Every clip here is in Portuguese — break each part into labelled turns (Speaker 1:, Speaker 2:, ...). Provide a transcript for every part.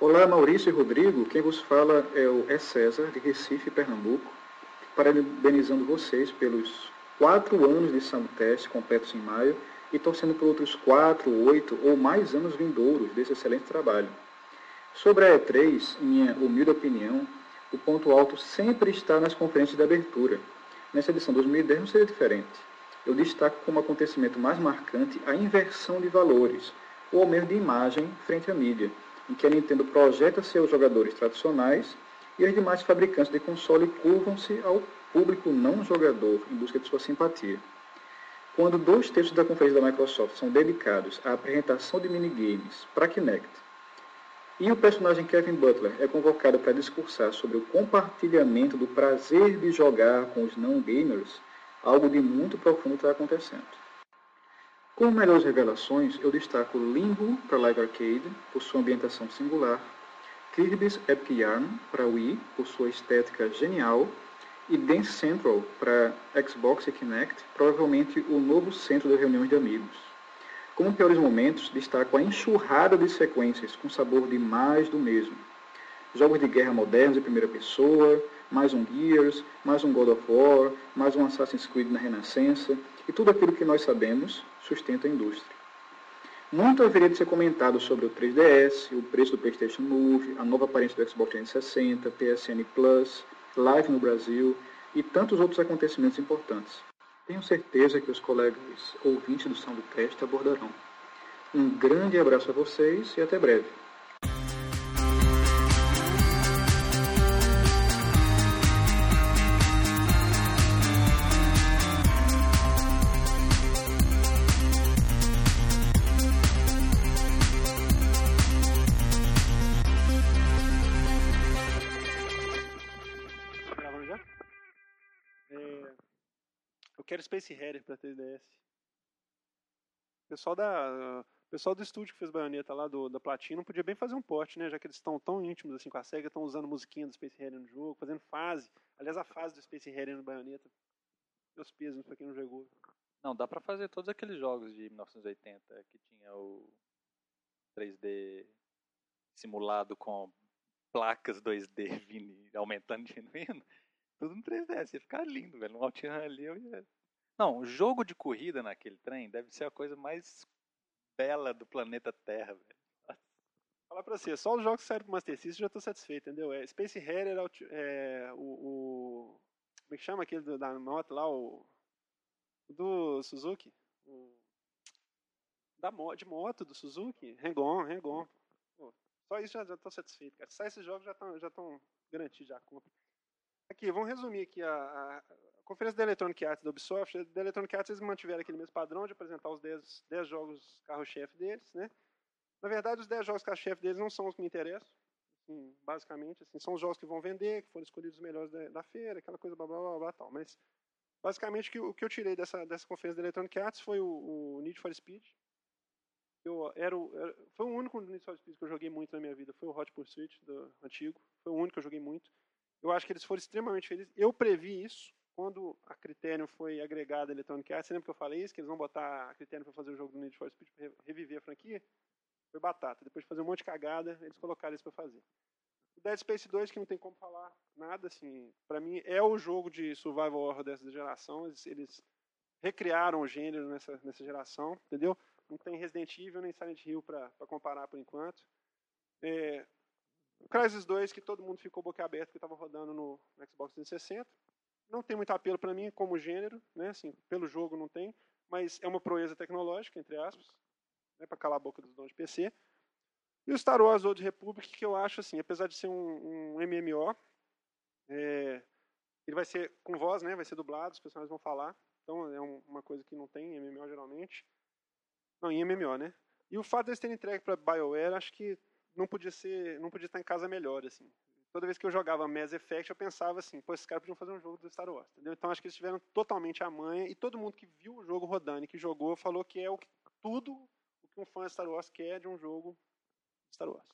Speaker 1: Olá, Maurício e Rodrigo. Quem vos fala é o É César, de Recife, Pernambuco. Parabenizando vocês pelos quatro anos de Soundtest completos em maio e torcendo por outros quatro, oito ou mais anos vindouros desse excelente trabalho. Sobre a E3, minha humilde opinião, o ponto alto sempre está nas conferências de abertura. Nessa edição 2010 não seria diferente. Eu destaco como acontecimento mais marcante a inversão de valores, ou ao menos de imagem, frente à mídia em que a Nintendo projeta seus jogadores tradicionais e os demais fabricantes de console curvam-se ao público não jogador em busca de sua simpatia. Quando dois terços da conferência da Microsoft são dedicados à apresentação de minigames para Kinect, e o personagem Kevin Butler é convocado para discursar sobre o compartilhamento do prazer de jogar com os não gamers, algo de muito profundo está acontecendo. Como melhores revelações, eu destaco Limbo para Live Arcade, por sua ambientação singular, Kirby's Epic Yarn para Wii, por sua estética genial, e Dance Central para Xbox e Kinect, provavelmente o novo centro de reuniões de amigos. Como piores momentos, destaco a enxurrada de sequências com sabor de mais do mesmo. Jogos de guerra modernos em primeira pessoa, mais um Gears, mais um God of War, mais um Assassin's Creed na Renascença, e tudo aquilo que nós sabemos sustenta a indústria. Muito haveria de ser comentado sobre o 3DS, o preço do PlayStation Move, a nova aparência do Xbox 360, PSN Plus, Live no Brasil e tantos outros acontecimentos importantes. Tenho certeza que os colegas ouvintes do São do Teste abordarão. Um grande abraço a vocês e até breve.
Speaker 2: Space Harrier pra 3DS. O pessoal da. Pessoal do estúdio que fez baioneta lá do, da Platinum podia bem fazer um porte, né? Já que eles estão tão íntimos assim com a SEGA, estão usando musiquinha do Space Harrier no jogo, fazendo fase. Aliás, a fase do Space Harrier no baioneta. Meus pesos pra quem não jogou.
Speaker 3: Não, dá pra fazer todos aqueles jogos de 1980 que tinha o 3D simulado com placas 2D vindo, aumentando e diminuindo. Tudo no 3DS, ia ficar lindo, velho. No Altiran ali eu ia não, o jogo de corrida naquele trem deve ser a coisa mais bela do planeta Terra, velho.
Speaker 2: Falar pra você, só os jogos que saíram pro Master System já tô satisfeito, entendeu? É, Space Harrier é, o, o, Como é que chama aquele do, da moto lá? O. Do Suzuki? O, da, de moto do Suzuki? Hang-on, Hang-on. Só isso já, já tô satisfeito, cara. Esses jogos já estão já garantidos já a compra. Aqui, vamos resumir aqui a, a conferência da Electronic Arts da Ubisoft, da Electronic Arts eles mantiveram aquele mesmo padrão de apresentar os 10, 10 jogos carro-chefe deles, né? Na verdade, os 10 jogos carro-chefe deles não são os que me interessam, assim, basicamente, assim, são os jogos que vão vender, que foram escolhidos os melhores da, da feira, aquela coisa blá blá blá, blá tal. Mas, basicamente, o que eu tirei dessa, dessa conferência da Electronic Arts foi o, o Need for Speed. Eu era, o, era, foi o único Need for Speed que eu joguei muito na minha vida, foi o Hot Pursuit, do antigo, foi o único que eu joguei muito. Eu acho que eles foram extremamente felizes. Eu previ isso, quando a Criterion foi agregada à Electronic Arts, você lembra que eu falei isso? Que eles vão botar a Criterion para fazer o jogo do Need for Speed para reviver a franquia? Foi batata. Depois de fazer um monte de cagada, eles colocaram isso para fazer. O Dead Space 2, que não tem como falar nada, assim, para mim é o jogo de survival horror dessa geração. Eles, eles recriaram o gênero nessa, nessa geração, entendeu? Não tem Resident Evil nem Silent Hill para comparar por enquanto. É, o Crysis 2, que todo mundo ficou boca aberta porque estava rodando no Xbox 360 não tem muito apelo para mim como gênero, né? Assim, pelo jogo não tem, mas é uma proeza tecnológica, entre aspas, né? para calar a boca dos donos de PC. E o Star Wars Old Republic, que eu acho assim, apesar de ser um, um MMO, é, ele vai ser com voz, né? Vai ser dublado, os personagens vão falar. Então é um, uma coisa que não tem em MMO geralmente. Não, em MMO, né? E o fato de eles terem entregue para BioWare, acho que não podia ser, não podia estar em casa melhor, assim toda vez que eu jogava Mass Effect, eu pensava assim, pô, esses caras podiam fazer um jogo do Star Wars, entendeu? Então acho que eles tiveram totalmente a manha e todo mundo que viu o jogo rodando e que jogou falou que é o que, tudo o que um fã de Star Wars quer de um jogo de Star Wars.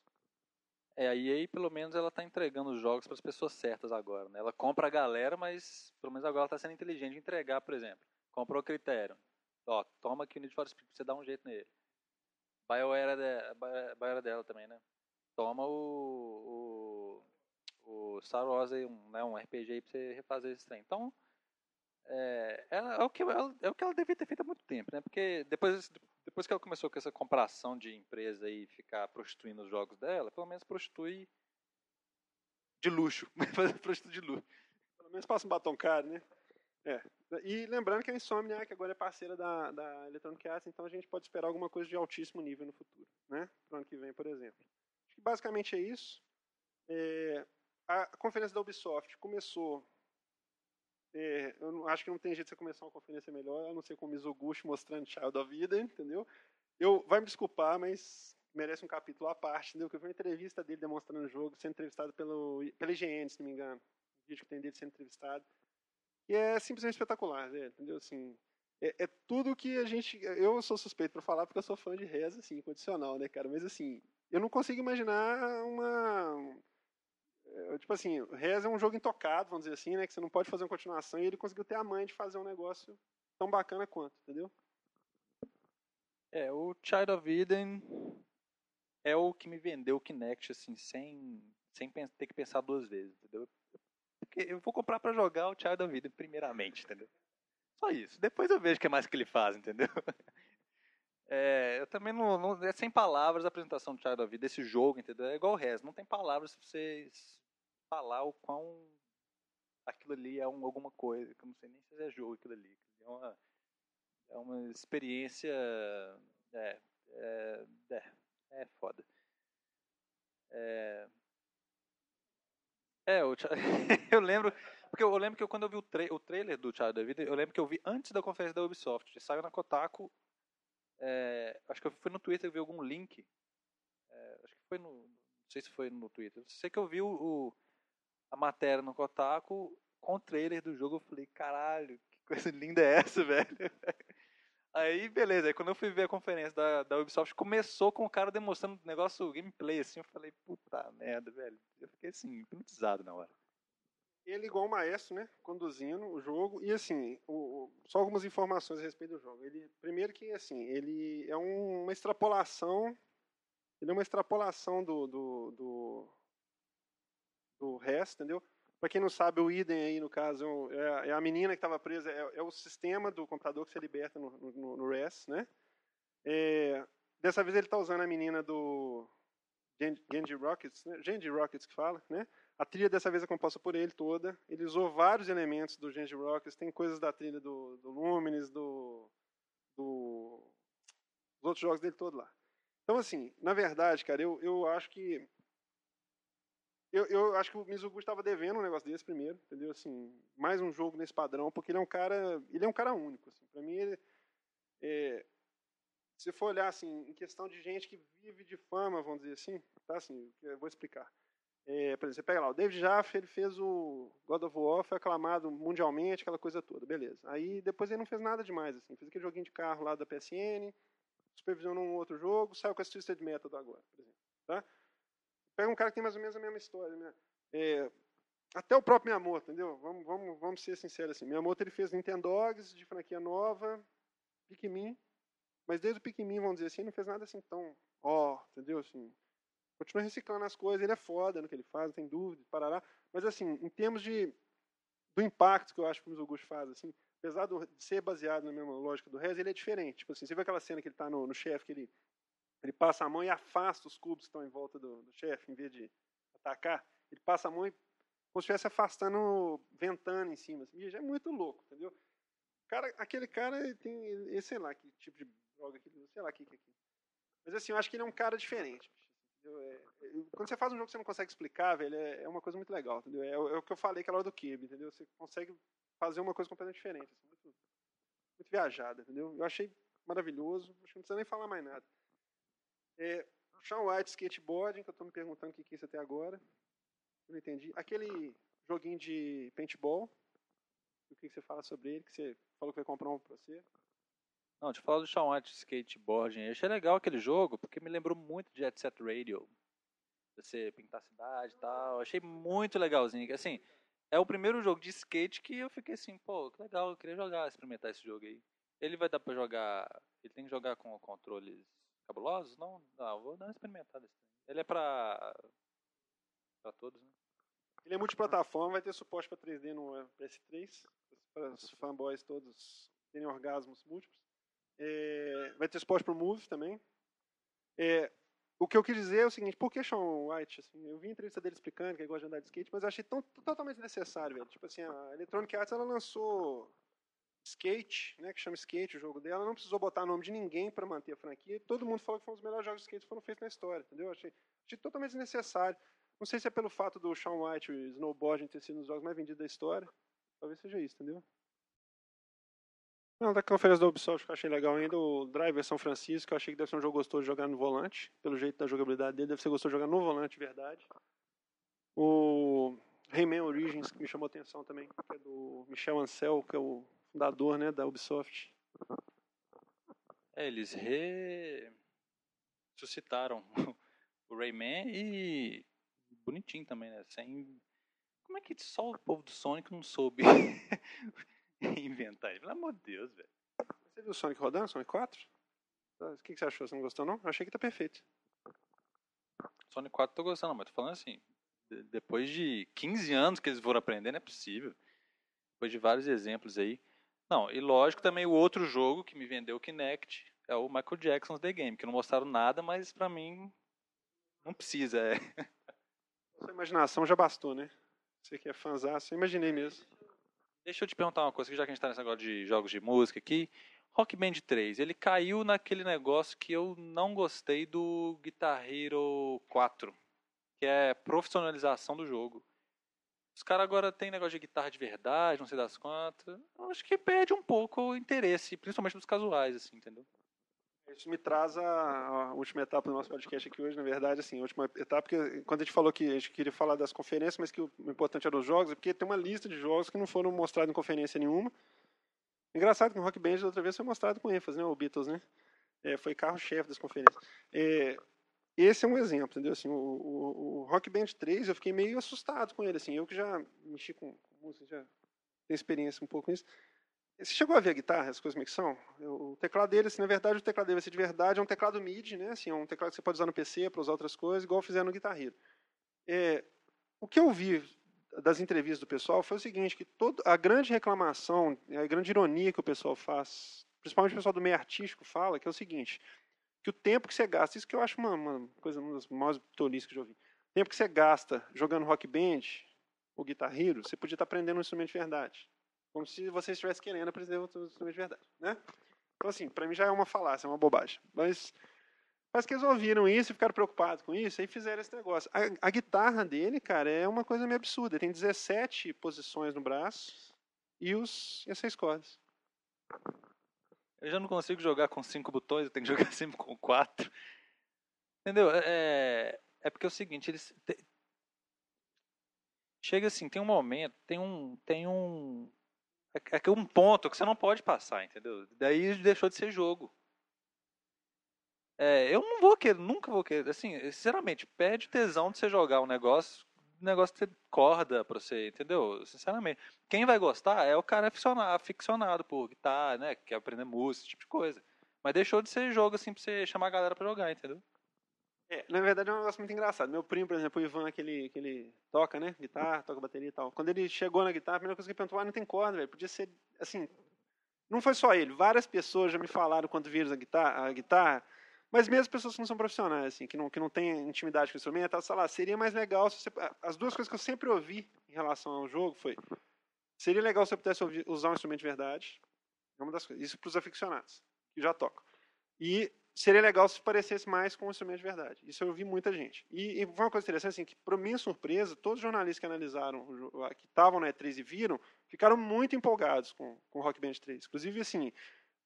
Speaker 3: É, a EA pelo menos ela tá entregando os jogos para as pessoas certas agora, né? Ela compra a galera, mas pelo menos agora ela tá sendo inteligente de entregar, por exemplo. Comprou o critério. Ó, toma aqui o Need for Speed pra você dar um jeito nele. BioWare é, de, BioWare é dela também, né? toma o, o, o Star Wars aí, um, né, um RPG aí pra você refazer esse trem. Então, é, ela, é, o que, ela, é o que ela devia ter feito há muito tempo, né? Porque depois, depois que ela começou com essa compração de empresa e ficar prostituindo os jogos dela, pelo menos prostitui de luxo. prostitui de luxo.
Speaker 2: Pelo menos passa um batom caro, né? É. E lembrando que a Insomniac agora é parceira da, da Electronic Arts, então a gente pode esperar alguma coisa de altíssimo nível no futuro, né? Pro ano que vem, por exemplo. Acho que basicamente é isso. É, a conferência da Ubisoft começou. É, eu acho que não tem jeito de você começar uma conferência melhor, a não ser com o Mizoguchi mostrando Child of Vida, entendeu? Eu, vai me desculpar, mas merece um capítulo à parte, entendeu? Que eu vi uma entrevista dele demonstrando o jogo, sendo entrevistado pelo, pela IGN, se não me engano. O vídeo que tem dele sendo entrevistado. E é simplesmente espetacular, né? entendeu? Assim, é, é, tudo que a gente. Eu sou suspeito para falar porque eu sou fã de Reza, assim, condicional, né, cara? Mas assim, eu não consigo imaginar uma. Tipo assim, Reza é um jogo intocado, vamos dizer assim, né? Que você não pode fazer uma continuação e ele conseguiu ter a mãe de fazer um negócio tão bacana quanto, entendeu?
Speaker 3: É, o Child of Eden é o que me vendeu o Kinect, assim, sem, sem ter que pensar duas vezes, entendeu? Porque eu vou comprar para jogar o Child da Vida, primeiramente, entendeu? Só isso. Depois eu vejo o que mais que ele faz, entendeu? É, eu também não, não, É sem palavras a apresentação do Child da Vida, desse jogo, entendeu? É igual o resto. Não tem palavras pra vocês falar o quão aquilo ali é um, alguma coisa. Que eu não sei nem se é jogo aquilo ali. É uma, é uma experiência. É, é, é, é foda. É, é, eu, eu lembro. Porque eu lembro que eu, quando eu vi o, tra o trailer do Child da Vida, eu lembro que eu vi antes da conferência da Ubisoft. Saiu na Kotaku. É, acho que eu fui no Twitter e vi algum link. É, acho que foi no. Não sei se foi no Twitter. Sei que eu vi o, a matéria no Kotaku com o trailer do jogo. Eu falei, caralho, que coisa linda é essa, velho? Aí, beleza. Aí quando eu fui ver a conferência da, da Ubisoft, começou com o cara demonstrando negócio gameplay, assim. Eu falei, puta merda, velho. Eu fiquei, assim, hipnotizado na hora.
Speaker 2: Ele, igual o maestro, né? Conduzindo o jogo. E, assim, o, o, só algumas informações a respeito do jogo. Ele, primeiro que, assim, ele é um, uma extrapolação... Ele é uma extrapolação do, do, do, do resto, entendeu? Para quem não sabe, o idem aí, no caso, é, é a menina que estava presa, é, é, o sistema do computador que se liberta no, no, no né? É, dessa vez ele está usando a menina do Genji Rockets, né? Genji Rockets que fala, né? A trilha dessa vez é composta por ele toda. Ele usou vários elementos do Genji Rockets, tem coisas da trilha do, do Lumines, do, do, dos outros jogos dele todo lá. Então, assim, na verdade, cara, eu, eu acho que eu, eu acho que o Mizugu estava devendo um negócio desse primeiro, entendeu? Assim, mais um jogo nesse padrão, porque ele é um cara, ele é um cara único. Assim. Para mim, ele, é, se for olhar assim, em questão de gente que vive de fama, vamos dizer assim, tá? Assim, eu vou explicar. É, por exemplo, você pega lá, o David Jaffe, ele fez o God of War, foi aclamado mundialmente, aquela coisa toda, beleza. Aí depois ele não fez nada demais, assim, fez aquele joguinho de carro lá da PSN, supervisionou um outro jogo, saiu com a Twisted Method agora, por exemplo, tá? Pega um cara que tem mais ou menos a mesma história, né? É, até o próprio Miyamoto, entendeu? Vamos, vamos, vamos ser sinceros assim. Miyamoto ele fez Nintendogs de franquia nova, Pikmin, mas desde o Pikmin, vamos dizer assim, não fez nada assim tão, ó, entendeu? Assim, continua reciclando as coisas, ele é foda no que ele faz, não tem dúvida, parará. Mas assim, em termos de do impacto que eu acho que o Mizoguchi faz, assim, apesar de ser baseado na mesma lógica do Rez, ele é diferente. Tipo assim, você vê aquela cena que ele está no, no chefe, que ele ele passa a mão e afasta os cubos que estão em volta do, do chefe, em vez de atacar. Ele passa a mão e como se estivesse afastando ventana em cima. Assim, é muito louco, entendeu? Cara, aquele cara ele tem, ele, sei lá que tipo de droga que sei lá o que é aquilo. Mas assim, eu acho que ele é um cara diferente. É, é, quando você faz um jogo que você não consegue explicar, velho, é, é uma coisa muito legal, entendeu? É, é, o que eu falei aquela hora do Kirby, entendeu? Você consegue fazer uma coisa completamente diferente, assim, muito, muito viajada, entendeu? Eu achei maravilhoso, acho que não precisa nem falar mais nada. É, Sean White Skateboarding, que eu estou me perguntando o que é isso até agora. Eu não entendi. Aquele joguinho de paintball, o que você fala sobre ele, que você falou que vai comprar um para você.
Speaker 3: Não, te falo do Sean White Skateboarding. Eu achei legal aquele jogo, porque me lembrou muito de Jet Set Radio. Você pintar a cidade e tal. Eu achei muito legalzinho. Assim, é o primeiro jogo de skate que eu fiquei assim, pô, que legal, eu queria jogar, experimentar esse jogo aí. Ele vai dar pra jogar. Ele tem que jogar com controles cabulosos? Não, não, vou dar uma experimentada. Ele é pra. pra todos, né?
Speaker 2: Ele é multiplataforma, vai ter suporte para 3D no PS3, para os fanboys todos terem orgasmos múltiplos. É, vai ter suporte para o Move também. É, o que eu quis dizer é o seguinte, por que Sean White? Assim, eu vi a entrevista dele explicando que ele gosta de andar de skate, mas eu achei tão, totalmente necessário, velho. Tipo assim, a Electronic Arts ela lançou Skate, né, que chama Skate o jogo dela, não precisou botar nome de ninguém para manter a franquia. Todo mundo falou que foi um dos melhores jogos de skate que foram feitos na história, entendeu? Achei, achei totalmente desnecessário. Não sei se é pelo fato do Sean White, o snowboarding, ter sido um dos jogos mais vendidos da história. Talvez seja isso, entendeu? Não, da conferência da Ubisoft que eu achei legal ainda, o Driver São Francisco, eu achei que deve ser um jogo gostoso de jogar no volante, pelo jeito da jogabilidade dele, deve ser gostoso de jogar no volante, verdade. O Rayman Origins, que me chamou atenção também, que é do Michel Ancel, que é o fundador né, da Ubisoft.
Speaker 3: É, eles ressuscitaram o Rayman e bonitinho também, né? Sem... Como é que só o povo do Sonic não soube inventar ele? Pelo amor de Deus, velho.
Speaker 2: Você viu o Sonic rodando, Sonic 4? O que você achou? Você não gostou, não? Eu achei que tá perfeito.
Speaker 3: Sonic 4 tô gostando, mas tô falando assim, depois de 15 anos que eles foram aprendendo, é possível. Depois de vários exemplos aí. Não, e lógico também o outro jogo que me vendeu o Kinect é o Michael Jackson's The Game, que não mostraram nada, mas pra mim não precisa. É.
Speaker 2: Sua imaginação já bastou, né? Você que é fãzaço, eu imaginei mesmo.
Speaker 3: Deixa eu te perguntar uma coisa, já que a gente está nesse negócio de jogos de música aqui. Rock Band 3, ele caiu naquele negócio que eu não gostei do Guitar Hero 4, que é profissionalização do jogo. Os caras agora tem negócio de guitarra de verdade, não sei das quantas. Acho que perde um pouco o interesse, principalmente dos casuais, assim, entendeu?
Speaker 2: Isso me traz a, a, última etapa do nosso podcast aqui hoje, na verdade, assim, a última etapa, porque quando a gente falou que a gente queria falar das conferências, mas que o importante era os jogos, é porque tem uma lista de jogos que não foram mostrados em conferência nenhuma. Engraçado que o Rock Band da outra vez foi mostrado com ênfase, né, o Beatles, né? É, foi carro-chefe das conferências. É, esse é um exemplo, entendeu? Assim, o, o, o, Rock Band 3, eu fiquei meio assustado com ele, assim, eu que já mexi com música, já tenho experiência um pouco nisso, você chegou a ver a guitarra, as coisas como é que são? O teclado dele, assim, na verdade, o teclado dele vai ser de verdade, é um teclado MIDI, né? Assim, é um teclado que você pode usar no PC para usar outras coisas, igual fizeram no Guitar Hero. É, o que eu vi das entrevistas do pessoal foi o seguinte, que todo, a grande reclamação, a grande ironia que o pessoal faz, principalmente o pessoal do meio artístico fala, que é o seguinte, que o tempo que você gasta, isso que eu acho uma, uma coisa, uma das maiores tolices que eu já ouvi, o tempo que você gasta jogando rock band ou Guitar Hero, você podia estar aprendendo um instrumento de verdade. Como se você estivesse querendo aprender outro instrumento de verdade, né? Então, assim, para mim já é uma falácia, é uma bobagem. Mas parece que eles ouviram isso e ficaram preocupados com isso e fizeram esse negócio. A, a guitarra dele, cara, é uma coisa meio absurda. Ele tem 17 posições no braço e, os, e as seis cordas.
Speaker 3: Eu já não consigo jogar com cinco botões, eu tenho que jogar sempre com quatro. Entendeu? É, é porque é o seguinte, eles. Te... Chega assim, tem um momento, tem um. Tem um é, é um ponto que você não pode passar, entendeu? Daí deixou de ser jogo. É, eu não vou querer, nunca vou querer. Assim, sinceramente, perde tesão de você jogar um negócio, negócio ter corda pra você, entendeu? Sinceramente. Quem vai gostar é o cara aficionado, aficionado por guitarra, né? Que quer aprender música, esse tipo de coisa. Mas deixou de ser jogo, assim, pra você chamar a galera pra jogar, entendeu?
Speaker 2: É, na verdade é um negócio muito engraçado. Meu primo, por exemplo, o Ivan, que ele, que ele toca, né? Guitarra, toca bateria e tal. Quando ele chegou na guitarra, a primeira coisa que ele perguntou, ah, não tem corda, velho. Podia ser, assim... Não foi só ele. Várias pessoas já me falaram quando viram a guitarra, a guitarra mas mesmo pessoas que não são profissionais, assim, que não, que não têm intimidade com o instrumento, sei lá, seria mais legal se você... As duas coisas que eu sempre ouvi em relação ao jogo foi... Seria legal se você pudesse usar um instrumento de verdade. É uma das coisas. Isso para os aficionados, que já tocam. E seria legal se parecesse mais com um instrumento de verdade. Isso eu ouvi muita gente. E, e foi uma coisa interessante, assim, que, para minha surpresa, todos os jornalistas que analisaram, que estavam na E3 e viram, ficaram muito empolgados com, com Rock Band 3. Inclusive, assim,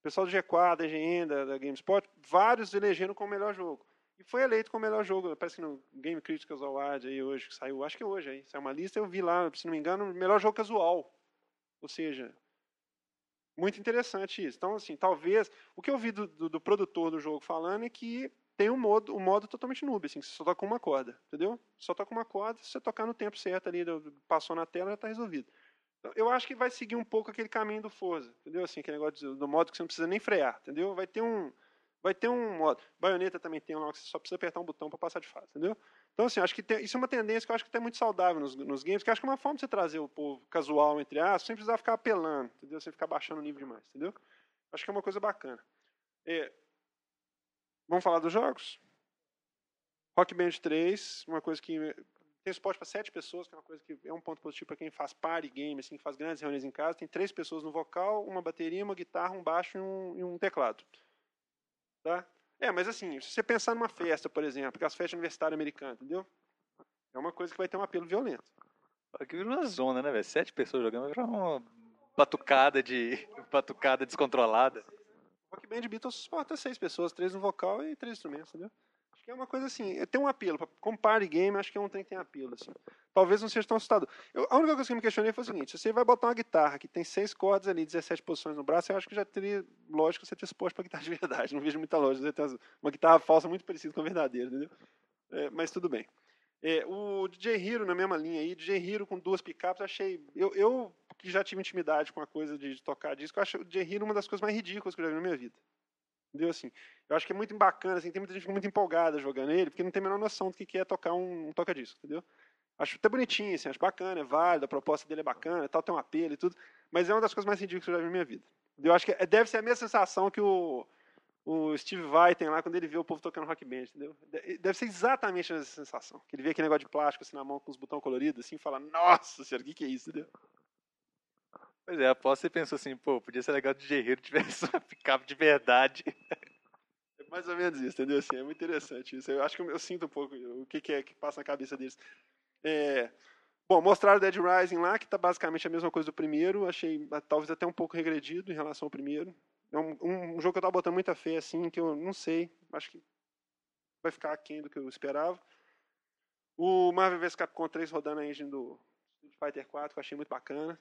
Speaker 2: o pessoal do G4, da EGN, da, da GameSpot, vários elegeram como melhor jogo. E foi eleito como melhor jogo. Parece que no Game Critics Award aí hoje, que saiu, acho que hoje aí, saiu uma lista, eu vi lá, se não me engano, melhor jogo casual. Ou seja, muito interessante isso. Então, assim, talvez. O que eu vi do, do, do produtor do jogo falando é que tem um modo, um modo totalmente noob, assim, que você só toca uma corda, entendeu? Só toca uma corda, se você tocar no tempo certo ali, passou na tela, já está resolvido. Então, eu acho que vai seguir um pouco aquele caminho do Forza, entendeu? Assim, aquele negócio do modo que você não precisa nem frear, entendeu? Vai ter um, Vai ter um modo. Baioneta também tem lá que você só precisa apertar um botão para passar de fase, entendeu? Então, assim, acho que tem, isso é uma tendência que eu acho que é muito saudável nos, nos games, que acho que é uma forma de você trazer o povo casual, entre aspas, sem precisar ficar apelando, entendeu? Sem ficar baixando o nível demais, entendeu? Acho que é uma coisa bacana. É, vamos falar dos jogos? Rock Band 3, uma coisa que tem suporte para sete pessoas, que é uma coisa que é um ponto positivo para quem faz party game, assim, que faz grandes reuniões em casa. Tem três pessoas no vocal, uma bateria, uma guitarra, um baixo e um, e um teclado. Tá? É, mas assim, se você pensar numa festa, por exemplo, que é as festas universitárias americanas, entendeu? É uma coisa que vai ter um apelo violento.
Speaker 3: Aqui vira uma zona, né, velho? Sete pessoas jogando, vai virar uma batucada de. batucada descontrolada.
Speaker 2: Rock Band Beatles suporta seis pessoas, três no vocal e três instrumentos, entendeu? É uma coisa assim, tem um apelo. Como party game, acho que é um trem que tem apelo, assim. Talvez não seja tão assustador. Eu, a única coisa que eu me questionei foi o seguinte: se você vai botar uma guitarra que tem seis cordas ali, 17 posições no braço, eu acho que já teria, lógico, você ter suporte para guitarra de verdade. Não vejo muita lógica. Você ter uma guitarra falsa muito parecida com a verdadeira, entendeu? É, mas tudo bem. É, o DJ Hero na mesma linha aí, DJ Hero com duas picapes, achei. Eu, eu que já tive intimidade com a coisa de, de tocar disco, acho o DJ Hero uma das coisas mais ridículas que eu já vi na minha vida. Entendeu? Assim, eu acho que é muito bacana, assim, tem muita gente muito empolgada jogando ele, porque não tem a menor noção do que é tocar um, um toca-disco, entendeu? Acho até bonitinho, assim, acho bacana, é válido, a proposta dele é bacana, tal, tem um apelo e tudo, mas é uma das coisas mais ridículas que eu já vi na minha vida. Eu acho que é, deve ser a mesma sensação que o, o Steve Vai tem lá quando ele vê o povo tocando rock band, entendeu? Deve ser exatamente essa sensação. Que ele vê aquele negócio de plástico assim na mão com os botões coloridos assim e fala, nossa senhora, o que, que é isso, entendeu?
Speaker 3: Pois é, após você pensou assim, pô, podia ser legal de guerreiro tivesse uma picape de verdade.
Speaker 2: É mais ou menos isso, entendeu? Assim, é muito interessante isso. Eu acho que eu, eu sinto um pouco o que, que, é que passa na cabeça deles. É, bom, mostraram Dead Rising lá, que está basicamente a mesma coisa do primeiro. Achei talvez até um pouco regredido em relação ao primeiro. É um, um, um jogo que eu estava botando muita fé, assim, que eu não sei. Acho que vai ficar aquém do que eu esperava. O Marvel vs Capcom 3 rodando a engine do Street Fighter 4, que eu achei muito bacana.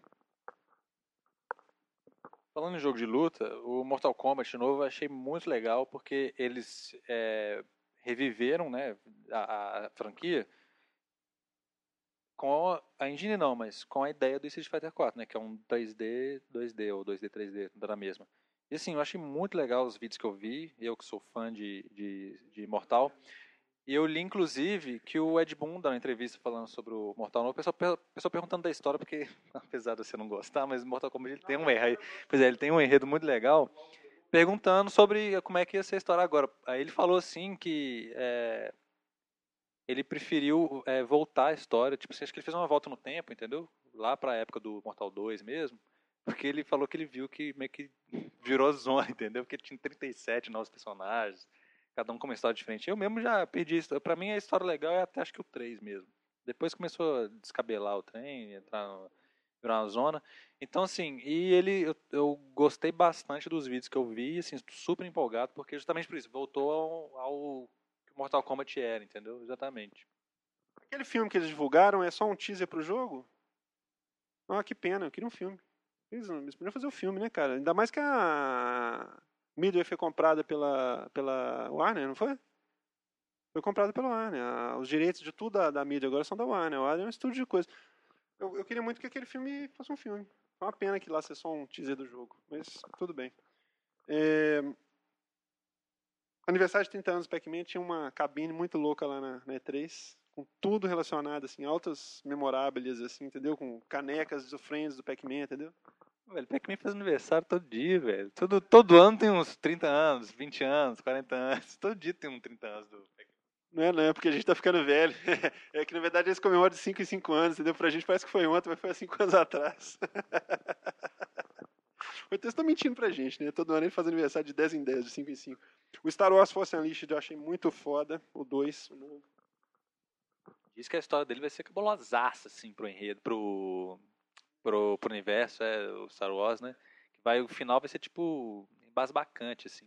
Speaker 3: Falando em jogo de luta, o Mortal Kombat novo eu achei muito legal porque eles é, reviveram né, a, a, franquia com a engine não, mas com a ideia do Street Fighter 4, né, que é um 3D, 2D ou 2D, 3D, da mesma. E assim, eu achei muito legal os vídeos que eu vi, eu que sou fã de, de, de Mortal. E eu li, inclusive, que o Ed Boon, na entrevista falando sobre o Mortal Kombat, pessoal, pessoal perguntando da história, porque, apesar de você não gostar, mas Mortal Kombat ele tem um enredo, pois é, ele tem um enredo muito legal, perguntando sobre como é que ia ser a história agora. Aí ele falou assim que é, ele preferiu é, voltar a história, tipo, acho que ele fez uma volta no tempo, entendeu? Lá para a época do Mortal 2 mesmo, porque ele falou que ele viu que meio que virou zona, entendeu? Porque tinha 37 novos personagens, cada um com uma história diferente. Eu mesmo já perdi isso. Pra mim, a história legal é até acho que o 3 mesmo. Depois começou a descabelar o trem, entrar no, virar uma zona. Então, assim, e ele, eu, eu, gostei bastante dos vídeos que eu vi, assim, super empolgado, porque justamente por isso, voltou ao, ao Mortal Kombat era, entendeu? Exatamente.
Speaker 2: Aquele filme que eles divulgaram é só um teaser pro jogo? Ah, que pena, eu queria um filme. Eles, eles podiam fazer o um filme, né, cara? Ainda mais que a Midway foi comprada pela, pela Warner, não foi? Foi comprada pela Warner. Os direitos de tudo da, da mídia agora são da Warner. A Warner é um estúdio de coisa. Eu, eu queria muito que aquele filme fosse um filme. Foi uma pena que lá seja só um teaser do jogo, mas tudo bem. É... Aniversário de 30 anos do Pac-Man tinha uma cabine muito louca lá na, na E3, com tudo relacionado, assim, altas memoráveis, assim, entendeu? Com canecas do Friends do Pac-Man, entendeu?
Speaker 3: Velho, Pac-Man faz aniversário todo dia, velho. Todo, todo ano tem uns 30 anos, 20 anos, 40 anos. Todo dia tem uns 30 anos do Pac-Man.
Speaker 2: Não é, não, é porque a gente tá ficando velho. É que na verdade eles comemoram de 5 em 5 anos, entendeu? Pra gente parece que foi ontem, mas foi há 5 anos atrás. Então eles estão mentindo pra gente, né? Todo ano ele faz aniversário de 10 em 10, de 5 em 5. O Star Wars Force Unleashed eu achei muito foda, o 2, o novo.
Speaker 3: Diz que a história dele vai ser cabulosaça, assim, pro enredo, pro, pro, pro universo, é o Star Wars, né? Que vai, o final vai ser tipo embasbacante, assim.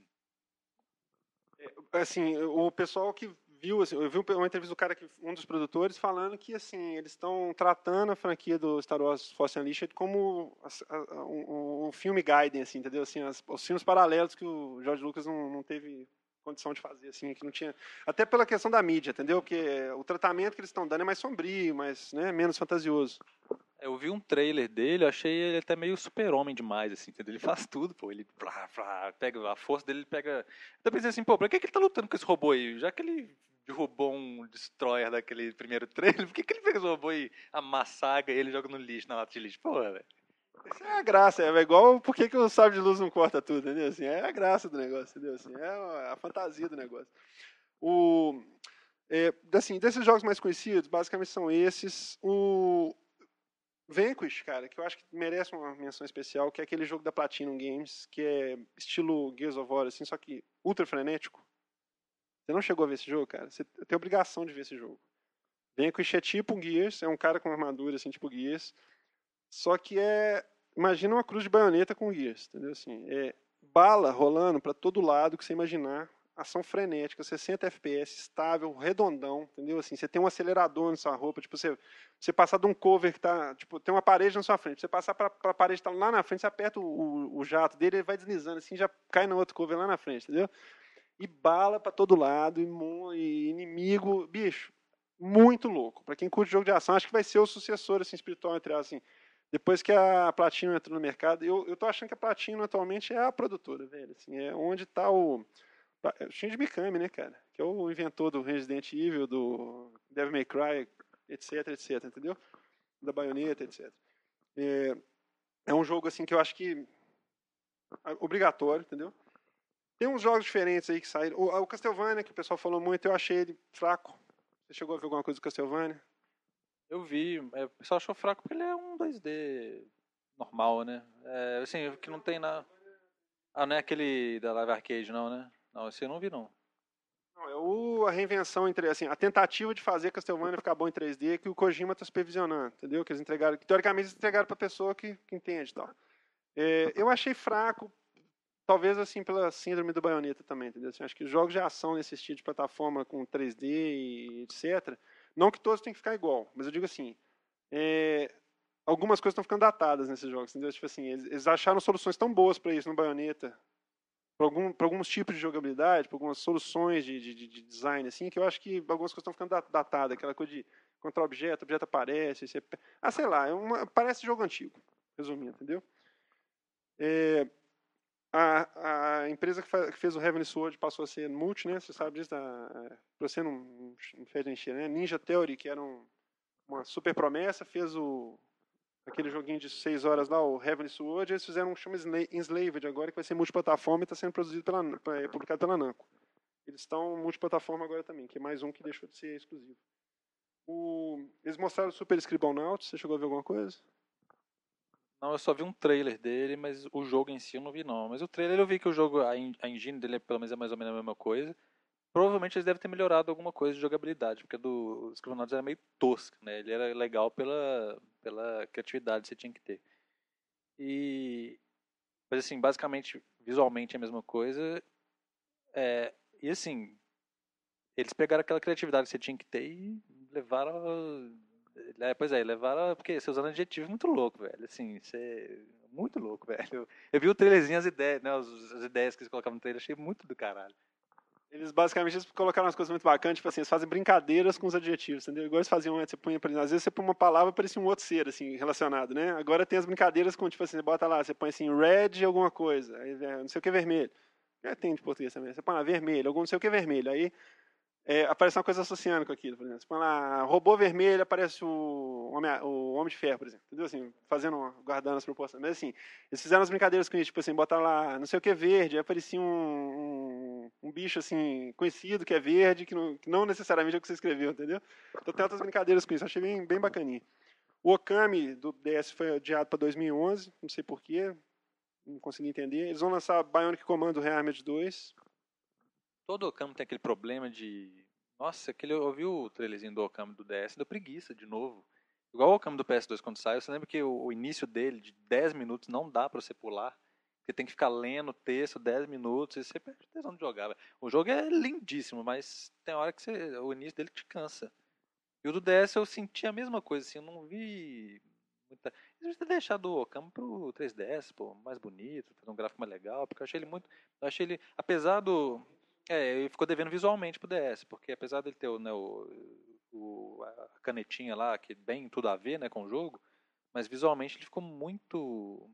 Speaker 2: É, assim, o pessoal que viu, assim, eu vi uma entrevista do cara que um dos produtores falando que assim eles estão tratando a franquia do Star Wars Force Unleashed como um, um, filme Gaiden, assim, entendeu? Assim, as, os filmes paralelos que o George Lucas não, não teve condição de fazer, assim, que não tinha. Até pela questão da mídia, entendeu? Porque o tratamento que eles estão dando é mais sombrio, mais, né, menos fantasioso.
Speaker 3: Eu vi um trailer dele, achei ele até meio super-homem demais, assim, entendeu? Ele faz tudo, pô. Ele pega a força dele, ele pega. Eu pensei assim, pô, pra que, que ele tá lutando com esse robô aí? Já que ele derrubou um destroyer daquele primeiro trailer, por que, que ele pega esse robô e amassaga ele joga no lixo, na lata de lixo? Pô, velho.
Speaker 2: Isso é a graça, é igual por que, que o sábio de luz não corta tudo, entendeu? Assim, é a graça do negócio, entendeu? Assim, é a fantasia do negócio. O, é, assim, desses jogos mais conhecidos, basicamente são esses. O Vanquish, cara, que eu acho que merece uma menção especial, que é aquele jogo da Platinum Games, que é estilo Gears of War, assim, só que ultra frenético. Você não chegou a ver esse jogo, cara? Você tem obrigação de ver esse jogo. Vanquish é tipo um Gears, é um cara com armadura, assim, tipo Gears. Só que é. Imagina uma cruz de baioneta com Gears, entendeu? Assim, é bala rolando para todo lado que você imaginar ação frenética, 60 FPS, estável, redondão, entendeu? Assim, você tem um acelerador na sua roupa, tipo, você, você passar de um cover que tá, tipo, tem uma parede na sua frente, você passar para a parede que tá lá na frente, você aperta o, o, o, jato dele, ele vai deslizando assim, já cai no outro cover lá na frente, entendeu? E bala para todo lado, e, e, inimigo, bicho, muito louco. Para quem curte jogo de ação, acho que vai ser o sucessor, assim, espiritual, entre assim, depois que a Platinum entrou no mercado, eu, eu tô achando que a Platinum atualmente é a produtora, velho, assim, é onde está o Shinji Mikami, né, cara? Que é o inventor do Resident Evil, do Devil May Cry, etc, etc, entendeu? Da baioneta, etc. É, é um jogo, assim, que eu acho que é obrigatório, entendeu? Tem uns jogos diferentes aí que saíram. O, o Castlevania, que o pessoal falou muito, eu achei ele fraco. Você chegou a ver alguma coisa do Castlevania?
Speaker 3: Eu vi. É, o pessoal achou fraco porque ele é um 2D normal, né? É, assim, que não tem na... Ah, não é aquele da Live Arcade, não, né? Não, esse eu não vi, não.
Speaker 2: Não, é o, a reinvenção entre, assim, a tentativa de fazer Castlevania ficar bom em 3D que o Kojima está supervisionando, entendeu? Que eles entregaram, que teoricamente eles entregaram para pessoa que, que entende tal. É, eu achei fraco, talvez assim pela síndrome do baioneta também, entendeu? Assim, acho que jogos de ação nesse estilo de plataforma com 3D e etc. Não que todos tenham que ficar igual, mas eu digo assim, é, algumas coisas estão ficando datadas nesses jogos, entendeu? Tipo assim, eles, eles acharam soluções tão boas para isso no baioneta para alguns tipos de jogabilidade, para algumas soluções de, de, de, design, assim, que eu acho que algumas coisas estão ficando datadas, aquela coisa de contra objeto, objeto aparece, você... ah, sei lá, é uma, parece jogo antigo, resumindo, entendeu? É, a, a empresa que, que, fez o Heavenly Sword passou a ser multi, né? Você sabe disso, para ser um, um, um né? Ninja Theory, que era um, uma super promessa, fez o aquele joguinho de 6 horas lá, o Heavenly Sword, eles fizeram um chama Enslaved agora, que vai ser multiplataforma e está sendo produzido pela, é, publicado pela Namco. Eles estão multiplataforma agora também, que é mais um que deixou de ser exclusivo. O, eles mostraram o Super Scribblenauts, você chegou a ver alguma coisa?
Speaker 3: Não, eu só vi um trailer dele, mas o jogo em si eu não vi não. Mas o trailer eu vi que o jogo, a engine dele é pelo menos é mais ou menos a mesma coisa. Provavelmente eles devem ter melhorado alguma coisa de jogabilidade, porque do Scribblenauts era meio tosco, né? Ele era legal pela, pela criatividade que você tinha que ter. E mas assim, basicamente, visualmente é a mesma coisa. É, e assim, eles pegaram aquela criatividade que você tinha que ter e levaram. É, pois é, levaram. Porque você usando adjetivo muito louco, velho. Assim, você. Muito louco, velho. Eu, eu vi o trailerzinho, as ideias, né? As, as ideias que eles colocavam no trailer, achei muito do caralho.
Speaker 2: Eles basicamente eles colocaram umas coisas muito bacanas, tipo assim, eles fazem brincadeiras com os adjetivos, entendeu? Igual eles faziam antes, você põe, por às vezes você põe uma palavra parecia um outro ser, assim, relacionado, né? Agora tem as brincadeiras com, tipo assim, você bota lá, você põe assim, red alguma coisa, aí, não sei o que vermelho. Já tem de português também. Você põe lá, vermelho, algum não sei o que vermelho. Aí é, aparece uma coisa associando com aquilo, por exemplo. Você põe lá, robô vermelho, aparece o Homem, o homem de Ferro, por exemplo. Entendeu? Assim, fazendo, guardando as proporções. Mas assim, eles fizeram as brincadeiras com isso, tipo assim, botar lá, não sei o que verde, aí aparecia um, um, um, bicho, assim, conhecido, que é verde, que não, que não necessariamente é o que você escreveu, entendeu? Então tem outras brincadeiras com isso, achei bem, bem bacaninha. O Okami do DS foi adiado para 2011, não sei porquê, não consegui entender. Eles vão lançar Bionic Commando Rearmed 2,
Speaker 3: todo Okami tem aquele problema de. Nossa, aquele, eu ouvi o trailerzinho do Okami do DS, deu preguiça de novo. Igual o Okami do PS2 quando sai, você lembra que o, o início dele, de 10 minutos, não dá para você pular. Você tem que ficar lendo o texto 10 minutos e você perde tesão de jogar. O jogo é lindíssimo, mas tem hora que você, o início dele te cansa. E o do DS eu senti a mesma coisa, assim, eu não vi muita. Eles ter deixado o Okami pro 3DS, pô, mais bonito, fazer um gráfico mais legal, porque eu achei ele muito. Eu achei ele. Apesar do. É, ele ficou devendo visualmente pro DS, porque apesar dele ter né, o, o, a canetinha lá, que bem tudo a ver né, com o jogo, Mas visualmente ele ficou muito.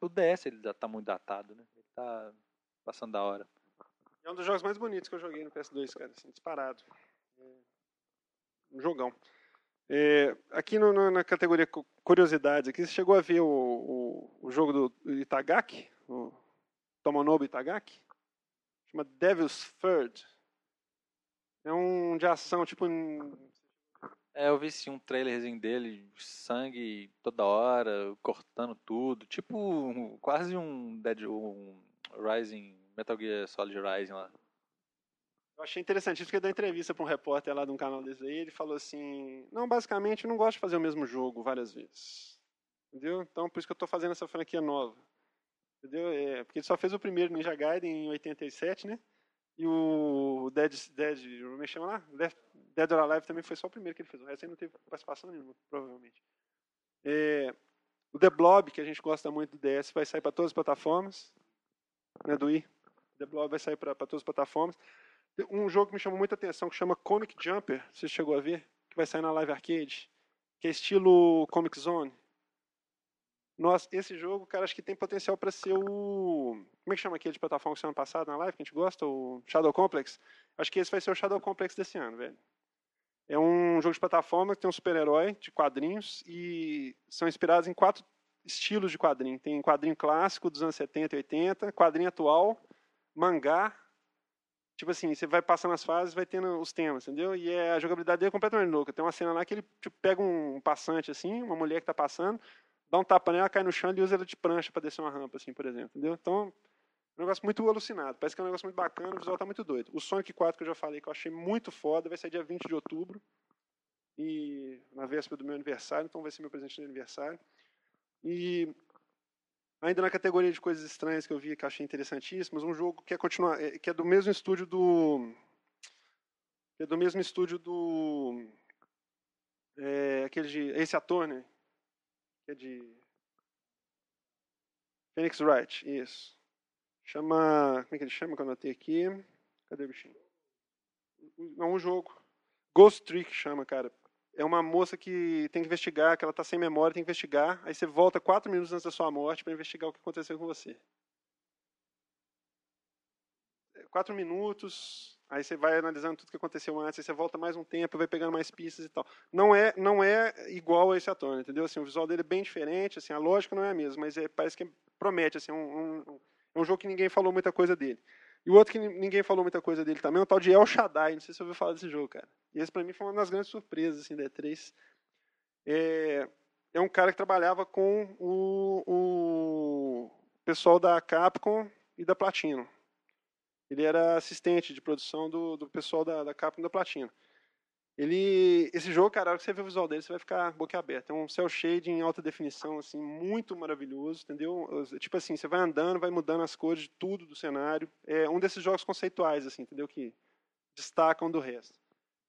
Speaker 3: O DS ele já tá muito datado, né? Ele tá passando da hora.
Speaker 2: É um dos jogos mais bonitos que eu joguei no PS2, cara, assim, disparado. É um jogão. É, aqui no, no, na categoria curiosidades, aqui você chegou a ver o, o, o jogo do Itagaki, o Tomonobu Itagaki? Chama Devil's Third. É um de ação, tipo.
Speaker 3: É, eu vi sim um trailerzinho dele, sangue toda hora, cortando tudo. Tipo, quase um Dead. um Rising. Metal Gear Solid Rising lá.
Speaker 2: Eu achei interessantíssimo porque deu entrevista para um repórter lá de um canal desse aí, ele falou assim, não, basicamente eu não gosto de fazer o mesmo jogo várias vezes. Entendeu? Então por isso que eu estou fazendo essa franquia nova. Entendeu? É, porque ele só fez o primeiro Ninja Gaiden em 87, né? E o Dead, Dead, como é chama lá? Dead or Alive também foi só o primeiro que ele fez. O resto aí não teve participação nenhuma, provavelmente. É, o The Blob, que a gente gosta muito do DS, vai sair para todas as plataformas. Né, do Wii. The Blob vai sair para todas as plataformas. Um jogo que me chamou muita atenção, que chama Comic Jumper, você chegou a ver? Que vai sair na Live Arcade. Que é estilo Comic Zone. Nossa, esse jogo, cara, acho que tem potencial para ser o. Como é que chama aquele de plataforma que ano passado na live, que a gente gosta? O Shadow Complex? Acho que esse vai ser o Shadow Complex desse ano, velho. É um jogo de plataforma que tem um super-herói de quadrinhos e são inspirados em quatro estilos de quadrinho. Tem quadrinho clássico dos anos 70 e 80, quadrinho atual, mangá. Tipo assim, você vai passando as fases, vai tendo os temas, entendeu? E é, a jogabilidade dele é completamente louca. Tem uma cena lá que ele tipo, pega um passante assim, uma mulher que está passando, dá um tapa nela, cai no chão e usa ela de prancha para descer uma rampa, assim, por exemplo. Entendeu? Então, um negócio muito alucinado. Parece que é um negócio muito bacana, o visual tá muito doido. O Sonic 4 que eu já falei, que eu achei muito foda, vai sair dia 20 de outubro. E na véspera do meu aniversário, então vai ser meu presente de aniversário. E ainda na categoria de coisas estranhas que eu vi que eu achei interessantíssimas, um jogo que é continuar, é, que é do mesmo estúdio do é do mesmo estúdio do é, aquele de esse ator, né? que é de Phoenix Wright, isso. Chama. Como é que ele chama que eu anotei aqui? Cadê o bichinho? É um jogo. Ghost Trick chama, cara. É uma moça que tem que investigar, que ela está sem memória, tem que investigar. Aí você volta quatro minutos antes da sua morte para investigar o que aconteceu com você. É, quatro minutos, Aí você vai analisando tudo que aconteceu antes, aí você volta mais um tempo, vai pegando mais pistas e tal. Não é, não é igual a esse ator, entendeu? Assim, o visual dele é bem diferente, assim, a lógica não é a mesma, mas é, parece que promete, assim, um, um, é um jogo que ninguém falou muita coisa dele. E o outro que ninguém falou muita coisa dele também é o tal de El Shaddai, não sei se você ouviu falar desse jogo, cara. E esse para mim foi uma das grandes surpresas, assim, da E3. É, é um cara que trabalhava com o, o pessoal da Capcom e da Platinum. Ele era assistente de produção do, do pessoal da, da Capcom da Platina. Ele, esse jogo, cara, a hora que você vê o visual dele, você vai ficar boca aberta. É um cel shade em alta definição, assim, muito maravilhoso, entendeu? Tipo assim, você vai andando, vai mudando as cores de tudo do cenário. É um desses jogos conceituais, assim, entendeu? Que destacam do resto.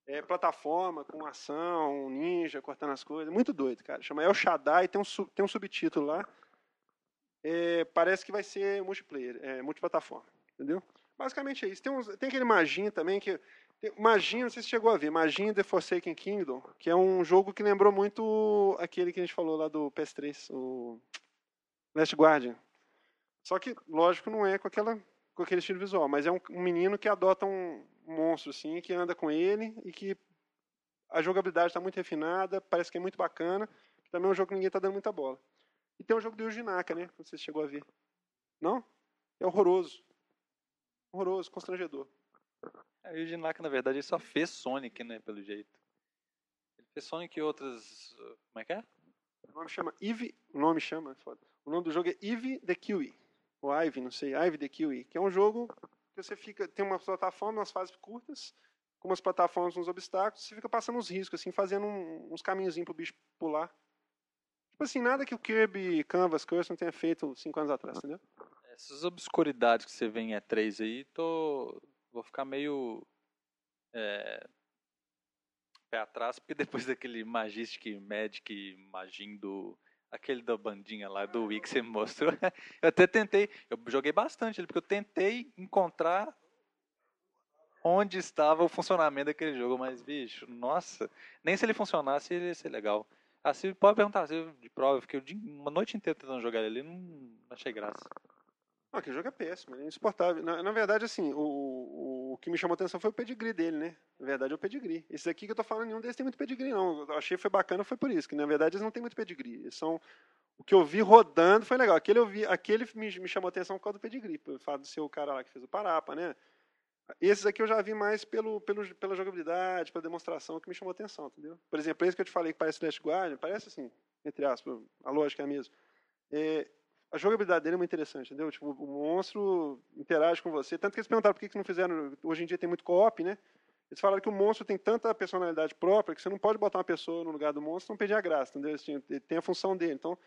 Speaker 2: É plataforma, com ação, ninja, cortando as coisas. Muito doido, cara. Chama El Shaddai, tem um, tem um subtítulo lá. É, parece que vai ser multiplayer, é, multiplataforma, entendeu? Basicamente é isso. Tem, uns, tem aquele Magin também que. Tem, Magin, não sei se chegou a ver, Magin The Forsaken Kingdom, que é um jogo que lembrou muito aquele que a gente falou lá do PS3, o Last Guardian. Só que, lógico, não é com, aquela, com aquele estilo visual, mas é um, um menino que adota um monstro assim, que anda com ele e que a jogabilidade está muito refinada, parece que é muito bacana. Também é um jogo que ninguém está dando muita bola. E tem o jogo do Yuji né? Não sei se chegou a ver. Não? É horroroso horroroso, constrangedor.
Speaker 3: É, o Yuji Naka, na verdade, ele só fez Sonic, né, pelo jeito. Ele fez Sonic e outras... Como é que é?
Speaker 2: O nome chama Eve... O nome chama, foda. O nome do jogo é Eve the Kiwi. Ou Ivy, não sei, Ivy the Kiwi. Que é um jogo que você fica... Tem uma plataforma, umas fases curtas, com umas plataformas, uns obstáculos, você fica passando uns riscos, assim, fazendo um, uns caminhozinhos pro bicho pular. Tipo assim, nada que o Kirby, Canvas, Curse não tenha feito cinco anos atrás, entendeu?
Speaker 3: Essas obscuridades que você vê em E3 aí, tô, vou ficar meio é, pé atrás, porque depois daquele Magistic Magic Magindo, aquele da bandinha lá do Wii que você mostrou, eu até tentei, eu joguei bastante ele, porque eu tentei encontrar onde estava o funcionamento daquele jogo, mas bicho, nossa, nem se ele funcionasse ele ia ser legal. Se pode perguntar, eu- de prova, eu fiquei uma noite inteira tentando jogar ele, não achei graça.
Speaker 2: Não, aquele jogo é péssimo, é insuportável. Na, na verdade, assim, o, o, o que me chamou a atenção foi o pedigree dele, né? Na verdade, é o pedigree. Esse aqui que eu tô falando, nenhum deles tem muito pedigree, não. Eu achei que foi bacana, foi por isso, que na verdade eles não têm muito pedigree. Eles são... O que eu vi rodando foi legal. Aquele, eu vi, aquele me, me chamou a atenção por causa do pedigree, pelo fato de ser o cara lá que fez o Parapa, né? Esses aqui eu já vi mais pelo, pelo, pela jogabilidade, pela demonstração, que me chamou a atenção, entendeu? Por exemplo, esse que eu te falei que parece Last Guardian, parece assim, entre aspas, a lógica é a mesma. É, a jogabilidade dele é muito interessante, entendeu? Tipo, o monstro interage com você. Tanto que eles perguntaram por que que não fizeram. Hoje em dia tem muito co-op, né? Eles falaram que o monstro tem tanta personalidade própria que você não pode botar uma pessoa no lugar do monstro não perder a graça, entendeu? Ele tem a função dele. Então,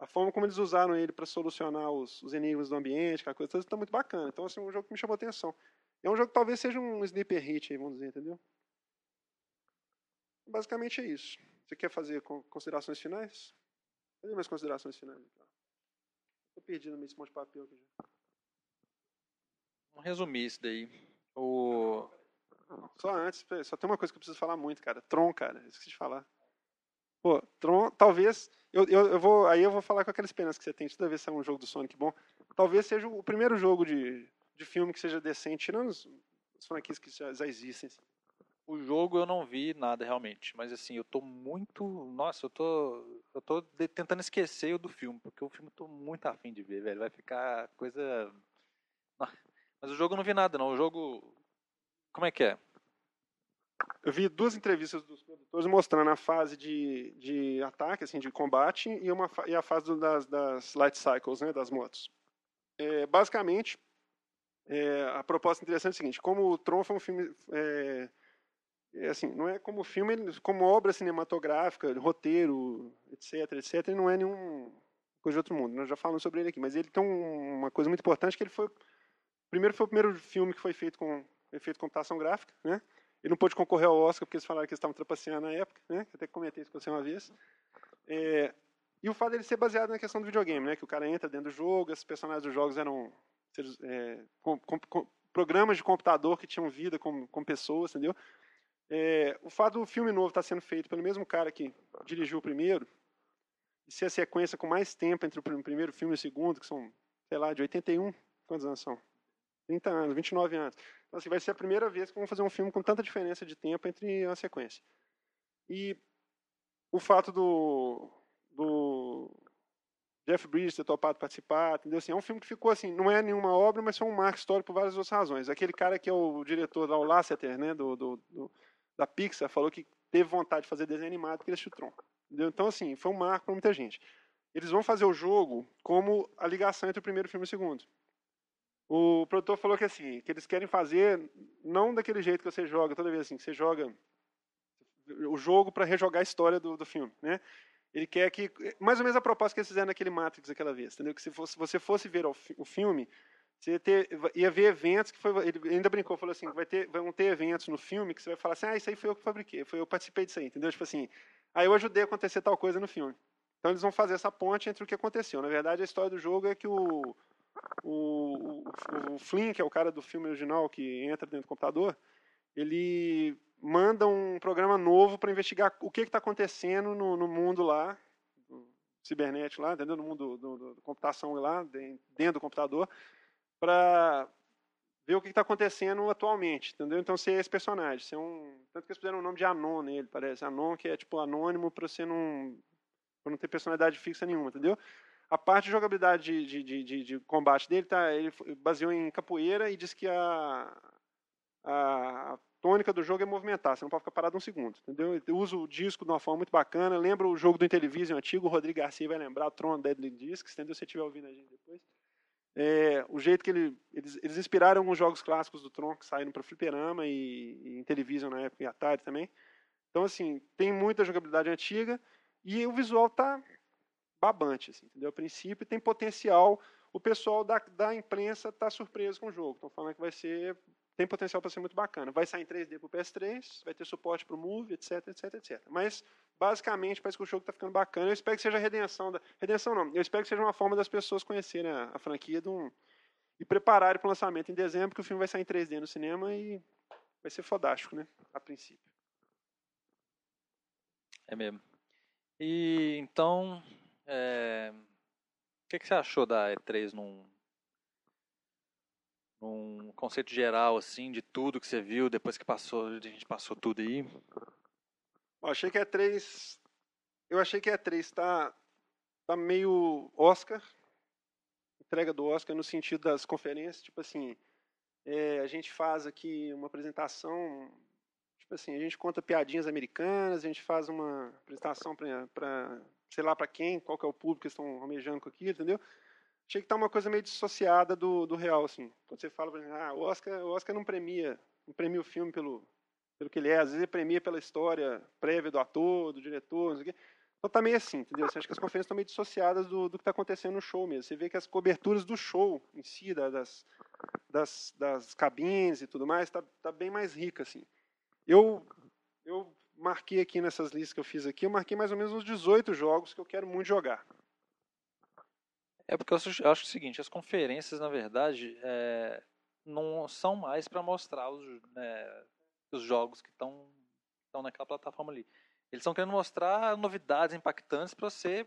Speaker 2: a forma como eles usaram ele para solucionar os, os enigmas do ambiente, aquela coisa, está muito bacana. Então, assim, é um jogo que me chamou atenção. É um jogo que talvez seja um sleeper hit, vamos dizer, entendeu? Basicamente é isso. Você quer fazer con- considerações finais? Cadê minhas considerações finais? Estou perdido no meio desse monte de papel aqui já.
Speaker 3: Vamos resumir isso daí. O...
Speaker 2: Só antes, só tem uma coisa que eu preciso falar muito, cara. Tron, cara. Esqueci de falar. Pô, Tron, talvez. Eu, eu, eu vou, aí eu vou falar com aquela esperança que você tem toda vez que é um jogo do Sonic bom. Talvez seja o primeiro jogo de, de filme que seja decente, tirando os, as franquias que já, já existem. assim.
Speaker 3: O jogo eu não vi nada realmente, mas assim, eu tô muito. Nossa, eu tô. Eu tô de- tentando esquecer o do filme, porque o filme eu tô muito afim de ver, velho. Vai ficar coisa. Mas o jogo eu não vi nada, não. O jogo. Como é que é?
Speaker 2: Eu vi duas entrevistas dos produtores mostrando a fase de, de ataque, assim, de combate, e, uma, e a fase do- das, das light cycles, né, das motos. É, basicamente, é, a proposta interessante é a seguinte: como o Tron foi um filme. É assim, não é como filme, como obra cinematográfica, roteiro, etc, etc, não é nenhum coisa de outro mundo. Nós já falamos sobre ele aqui, mas ele tem um- uma coisa muito importante que ele foi. Primeiro foi o primeiro filme que foi feito com efeito computação gráfica, né? Ele não pôde concorrer ao Oscar porque eles falaram que eles estavam trapaceando na época, né? Até comentei isso com você uma vez. É, e o fato dele ser baseado na questão do videogame, né? Que o cara entra dentro do jogo, esses personagens dos jogos eram é, com- com- com- programas de computador que tinham vida como pessoas, entendeu? É, o fato do filme novo estar sendo feito pelo mesmo cara que dirigiu o primeiro, e ser a sequência com mais tempo entre o prim- primeiro filme e o segundo, que são, sei lá, de 81, quantos anos são? 30 anos, 29 anos. Então, assim, vai ser a primeira vez que vão fazer um filme com tanta diferença de tempo entre uma sequência. E o fato do, do Jeff Bridges ter topado participar, entendeu? Assim, é um filme que ficou assim, não é nenhuma obra, mas foi um marco histórico por várias outras razões. Aquele cara que é o diretor o Lasseter, né, do, do, do- da Pixar, falou que teve vontade de fazer desenho animado porque ele assistiu Tron. Entendeu? Então, assim, foi um marco para muita gente. Eles vão fazer o jogo como a ligação entre o primeiro filme e o segundo. O produtor falou que assim, que eles querem fazer não daquele jeito que você joga, toda vez assim, que você joga o jogo para rejogar a história do, do filme, né? Ele quer que mais ou menos a proposta que eles fizeram naquele Matrix aquela vez, entendeu? Que se fosse, você fosse ver o, o filme, você ia, ter, ia ver eventos que foi, ele ainda brincou, falou assim, vai ter, vão ter eventos no filme que você vai falar assim, ah, isso aí foi eu que fabriquei, foi eu que participei disso aí, entendeu? Tipo assim, aí eu ajudei a acontecer tal coisa no filme. Então eles vão fazer essa ponte entre o que aconteceu. Na verdade, a história do jogo é que o o, o, o Flynn, que é o cara do filme original que entra dentro do computador, ele manda um programa novo para investigar o que está acontecendo no, no mundo lá, cibernético lá, entendeu? no mundo do, do, do computação lá, de- dentro do computador, para ver o que está acontecendo atualmente, entendeu? Então você é esse personagem, você é um, tanto que eles fizeram o nome de Anon nele, parece, Anon que é tipo anônimo para você não, pra não ter personalidade fixa nenhuma, entendeu? A parte de jogabilidade de, de, de, de- combate dele tá, ele baseou em capoeira e diz que a, a tônica do jogo é movimentar, você não pode ficar parado um segundo, entendeu? Ele usa o disco de uma forma muito bacana, lembra o jogo do Intellivision antigo, o Rodrigo Garcia vai lembrar, Tron Deadly Discs, entendeu? Se você estiver ouvindo a gente depois. É, o jeito que ele, eles, eles inspiraram alguns jogos clássicos do Tron que saíram para fliperama e, e Intellivision na época e Atari também. Então, assim, tem muita jogabilidade antiga e o visual tá babante, assim, entendeu? A princípio tem potencial. O pessoal da, da imprensa está surpreso com o jogo. Estão falando que vai ser. Tem potencial para ser muito bacana. Vai sair em 3D para o PS3, vai ter suporte para o Move, etc, etc, etc. Mas, basicamente, parece que o jogo está ficando bacana. Eu espero que seja redenção. Da, redenção não. Eu espero que seja uma forma das pessoas conhecerem a, a franquia de um, e prepararem para o lançamento em dezembro, que o filme vai sair em 3D no cinema e vai ser fodástico, né? A princípio.
Speaker 3: É mesmo. E então, é, o que, que você achou da E3 num, num conceito geral, assim, de tudo que você viu depois que passou, a gente passou tudo aí?
Speaker 2: Eu achei que a E3. Eu achei que a E3 tá, tá meio Oscar. Entrega do Oscar no sentido das conferências, tipo assim. É, a gente faz aqui uma apresentação Tipo assim, a gente conta piadinhas americanas, a gente faz uma apresentação para, sei lá para quem, qual que é o público que estão almejando com aquilo, entendeu? Achei que tá uma coisa meio dissociada do, do real, assim. Quando você fala, ah, o Oscar, o Oscar não premia, não premia o filme pelo, pelo que ele é, às vezes ele premia pela história prévia do ator, do diretor, não sei o quê. Então tá meio assim, entendeu? Acha que as conferências estão meio dissociadas do, do que está acontecendo no show mesmo. Você vê que as coberturas do show em si, das, das, das cabines e tudo mais, tá, tá bem mais rica, assim. Eu, eu marquei aqui nessas listas que eu fiz aqui, eu marquei mais ou menos uns 18 jogos que eu quero muito jogar.
Speaker 3: É porque eu acho o seguinte, as conferências, na verdade, é, não são mais para mostrar os, né, os jogos que estão naquela plataforma ali. Eles estão querendo mostrar novidades impactantes para você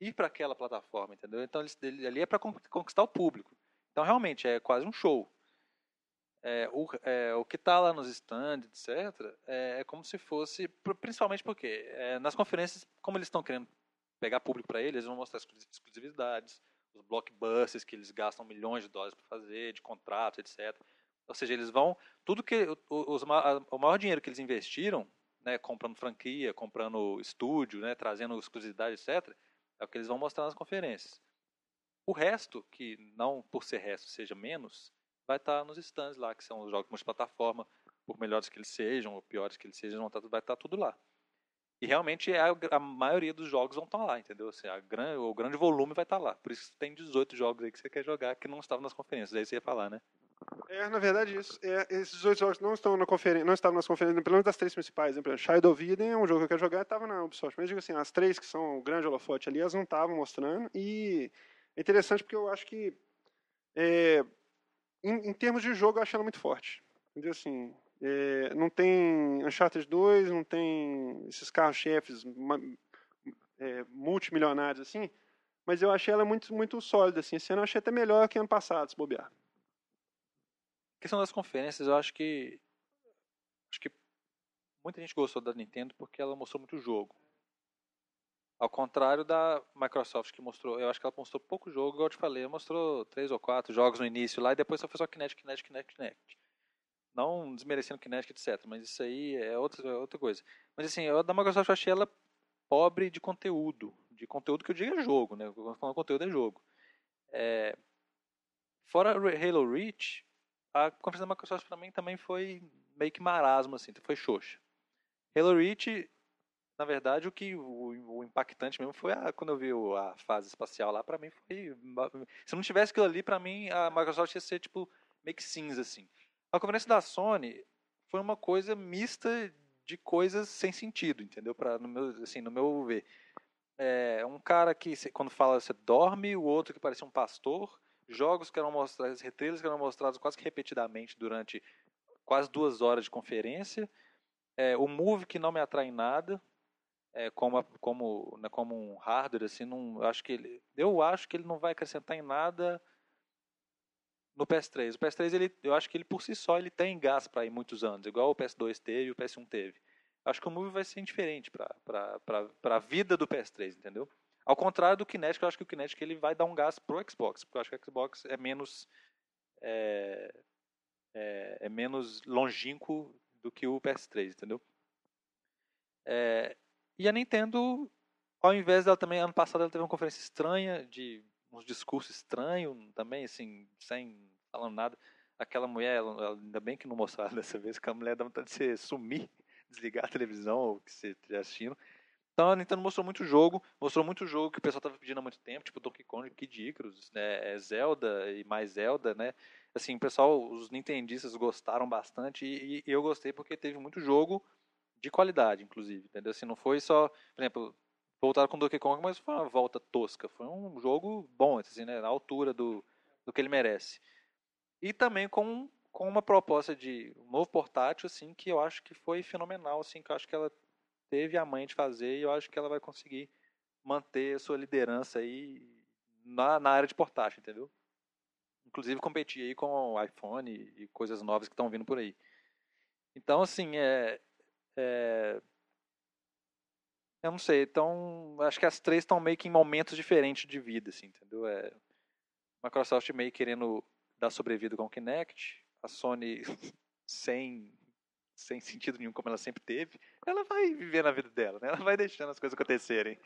Speaker 3: ir para aquela plataforma, entendeu? Então eles, ali é para conquistar o público. Então realmente é quase um show é, o, é, o que está lá nos stands, etc., é, é, como se fosse, principalmente porque é, nas conferências, como eles estão querendo pegar público para eles, eles vão mostrar exclusividades, os blockbusters que eles gastam milhões de dólares para fazer, de contratos, etc. Ou seja, eles vão, tudo que, os, o maior dinheiro que eles investiram, né, comprando franquia, comprando estúdio, né, trazendo exclusividade, etc., é o que eles vão mostrar nas conferências. O resto, que não por ser resto seja menos, vai estar nos stands lá, que são os jogos multiplataforma, por melhores que eles sejam, ou piores que eles sejam, vai estar tudo lá. E realmente a, a maioria dos jogos vão estar lá, entendeu? Assim, gran, o grande volume vai estar lá. Por isso tem 18 jogos aí que você quer jogar que não estavam nas conferências. Aí você ia falar, né?
Speaker 2: É, na verdade, isso, é, esses 18 jogos não estão na não estavam nas conferências, pelo menos das três principais. Né? Shadow of Eden é um jogo que eu quero jogar, estava na Ubisoft. Mas digo assim, as três que são o grande holofote ali, elas não estavam mostrando. E é interessante porque eu acho que é, em, em, termos de jogo, eu acho ela muito forte. Entendeu? Assim, é, não tem Uncharted 2, não tem esses carros-chefes é, multimilionários assim, mas eu achei ela muito, muito sólida. Assim. Esse ano eu achei até melhor que ano passado, se bobear.
Speaker 3: A questão das conferências, eu acho que. Acho que muita gente gostou da Nintendo porque ela mostrou muito jogo. Ao contrário da Microsoft, que mostrou, eu acho que ela mostrou pouco jogo, igual eu te falei, ela mostrou três ou quatro jogos no início lá e depois só fez só Kinect, Kinect, Kinect, Kinect. Não desmerecendo Kinect, etc. Mas isso aí é outra, é outra coisa. Mas assim, eu da Microsoft eu achei ela pobre de conteúdo. De conteúdo que eu digo é jogo, né? Quando falando conteúdo é jogo. É... Fora Halo Reach, a conferência da Microsoft para mim também foi meio que marasmo, assim, foi xoxa. Halo Reach na verdade, o que o, o impactante mesmo foi a, quando eu vi a fase espacial lá, para mim foi. Se não tivesse aquilo ali, para mim a Microsoft ia ser tipo meio que cinza assim. A conferência da Sony foi uma coisa mista de coisas sem sentido, entendeu? Para no meu assim, no meu ver. É, um cara que quando fala você dorme, o outro que parecia um pastor, jogos que eram mostrados, trailers que eram mostrados quase que repetidamente durante quase duas horas de conferência. É, o Move que não me atrai nada, é, como, como, né, como um hardware, assim, não, acho que ele, eu acho que ele não vai acrescentar em nada no PS3. O PS3, ele, eu acho que ele por si só ele tem gás para ir muitos anos, igual o PS2 teve e o PS1 teve. Acho que o Move vai ser indiferente para a vida do PS3, entendeu? Ao contrário do Kinect, eu acho que o Kinect ele vai dar um gás pro Xbox, porque eu acho que o Xbox é menos é, é, é menos longínquo do que o PS3, entendeu? É, e a Nintendo, ao invés dela também, ano passado ela teve uma conferência estranha, de uns discursos estranhos também, assim, sem falando nada. Aquela mulher, ela, ela, ainda bem que não mostraram dessa vez, que a mulher dá vontade de você sumir, desligar a televisão ou que você estiver assistindo. Então a Nintendo mostrou muito jogo, mostrou muito jogo que o pessoal estava pedindo há muito tempo, tipo Donkey Kong, Kid Icarus, né, é Zelda e mais Zelda, né? Assim, o pessoal, os nintendistas gostaram bastante e, e eu gostei porque teve muito jogo de qualidade, inclusive, entendeu? Assim, não foi só, por exemplo, voltaram com Donkey Kong, mas foi uma volta tosca, foi um jogo bom, assim, né, na altura do, do que ele merece. E também com, com uma proposta de um novo portátil, assim, que eu acho que foi fenomenal, assim, que eu acho que ela teve a mãe de fazer e eu acho que ela vai conseguir manter sua liderança aí na, na área de portátil, entendeu? Inclusive competir aí com o iPhone e coisas novas que estão vindo por aí. Então, assim, é, é, eu não sei, então acho que as três estão meio que em momentos diferentes de vida, assim, entendeu? É, Microsoft meio querendo dar sobrevida com o Kinect, a Sony sem sem sentido nenhum como ela sempre teve, ela vai viver na vida dela, né? Ela vai deixando as coisas acontecerem.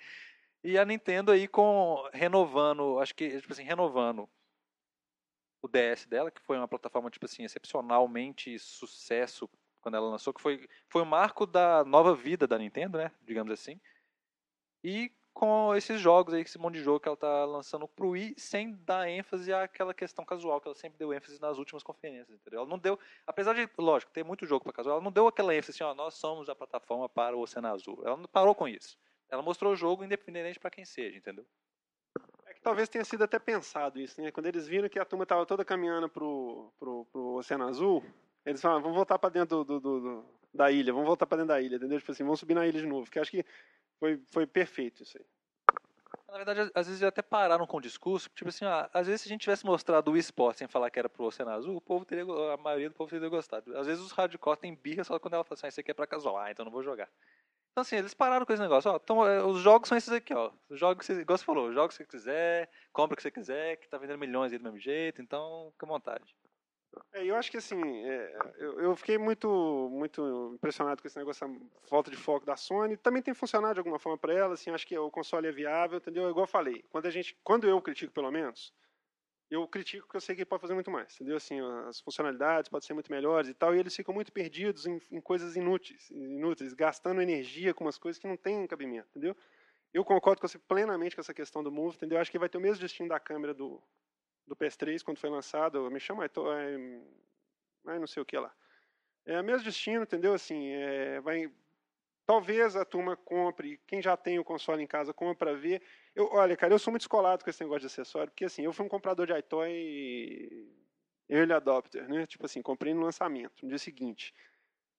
Speaker 3: E a Nintendo aí com renovando, acho que tipo assim, renovando o DS dela, que foi uma plataforma tipo assim excepcionalmente sucesso quando ela lançou, que foi foi o marco da nova vida da Nintendo, né, digamos assim. E com esses jogos aí, esse monte de jogo que ela tá lançando pro Wii, sem dar ênfase àquela questão casual que ela sempre deu ênfase nas últimas conferências, entendeu? Ela não deu, apesar de, lógico, ter muito jogo para casual, ela não deu aquela ênfase assim, ó, nós somos a plataforma para o Oceano Azul. Ela não parou com isso. Ela mostrou o jogo independente para quem seja, entendeu?
Speaker 2: É que talvez tenha sido até pensado isso, né? Quando eles viram que a turma estava toda caminhando pro, pro, pro Oceano Azul, eles falaram, vamos voltar para dentro do, do, do, da ilha, vamos voltar para dentro da ilha, entendeu? Tipo assim, vamos subir na ilha de novo, que acho que foi, foi perfeito isso aí.
Speaker 3: Na verdade, às vezes até pararam com o discurso, tipo assim, ah, às vezes se a gente tivesse mostrado o esporte sem falar que era pro Oceano Azul, o povo teria, a maioria do povo teria gostado. Às vezes os hardcore tem birra só quando ela fala assim, ah, isso aqui é pra casual, ah, então não vou jogar. Então assim, eles pararam com esse negócio, ó, então, é, os jogos são esses aqui, ó, os jogos, igual você falou, joga o que você quiser, compra o que você quiser, que tá vendendo milhões aí do mesmo jeito, então fica à vontade.
Speaker 2: É, eu acho que assim, é, eu, eu, fiquei muito, muito impressionado com esse negócio, essa falta de foco da Sony. Também tem funcionado de alguma forma para ela, assim, acho que o console é viável, entendeu? Igual eu falei, quando a gente, quando eu critico pelo menos, eu critico que eu sei que pode fazer muito mais, entendeu? Assim, as funcionalidades podem ser muito melhores e tal, e eles ficam muito perdidos em, em coisas inúteis, inúteis, gastando energia com umas coisas que não têm cabimento, entendeu? Eu concordo com você plenamente com essa questão do Move, entendeu? Acho que vai ter o mesmo destino da câmera do, do PS3 quando foi lançado, me chama, é, não sei o que lá. É o mesmo destino, entendeu? Assim, é, vai, talvez a turma compre, quem já tem o console em casa compra ver. Eu, olha, cara, eu sou muito escolado com esse negócio de acessório, porque assim, eu fui um comprador de iToy early adopter, né? Tipo assim, comprei no lançamento, no dia seguinte.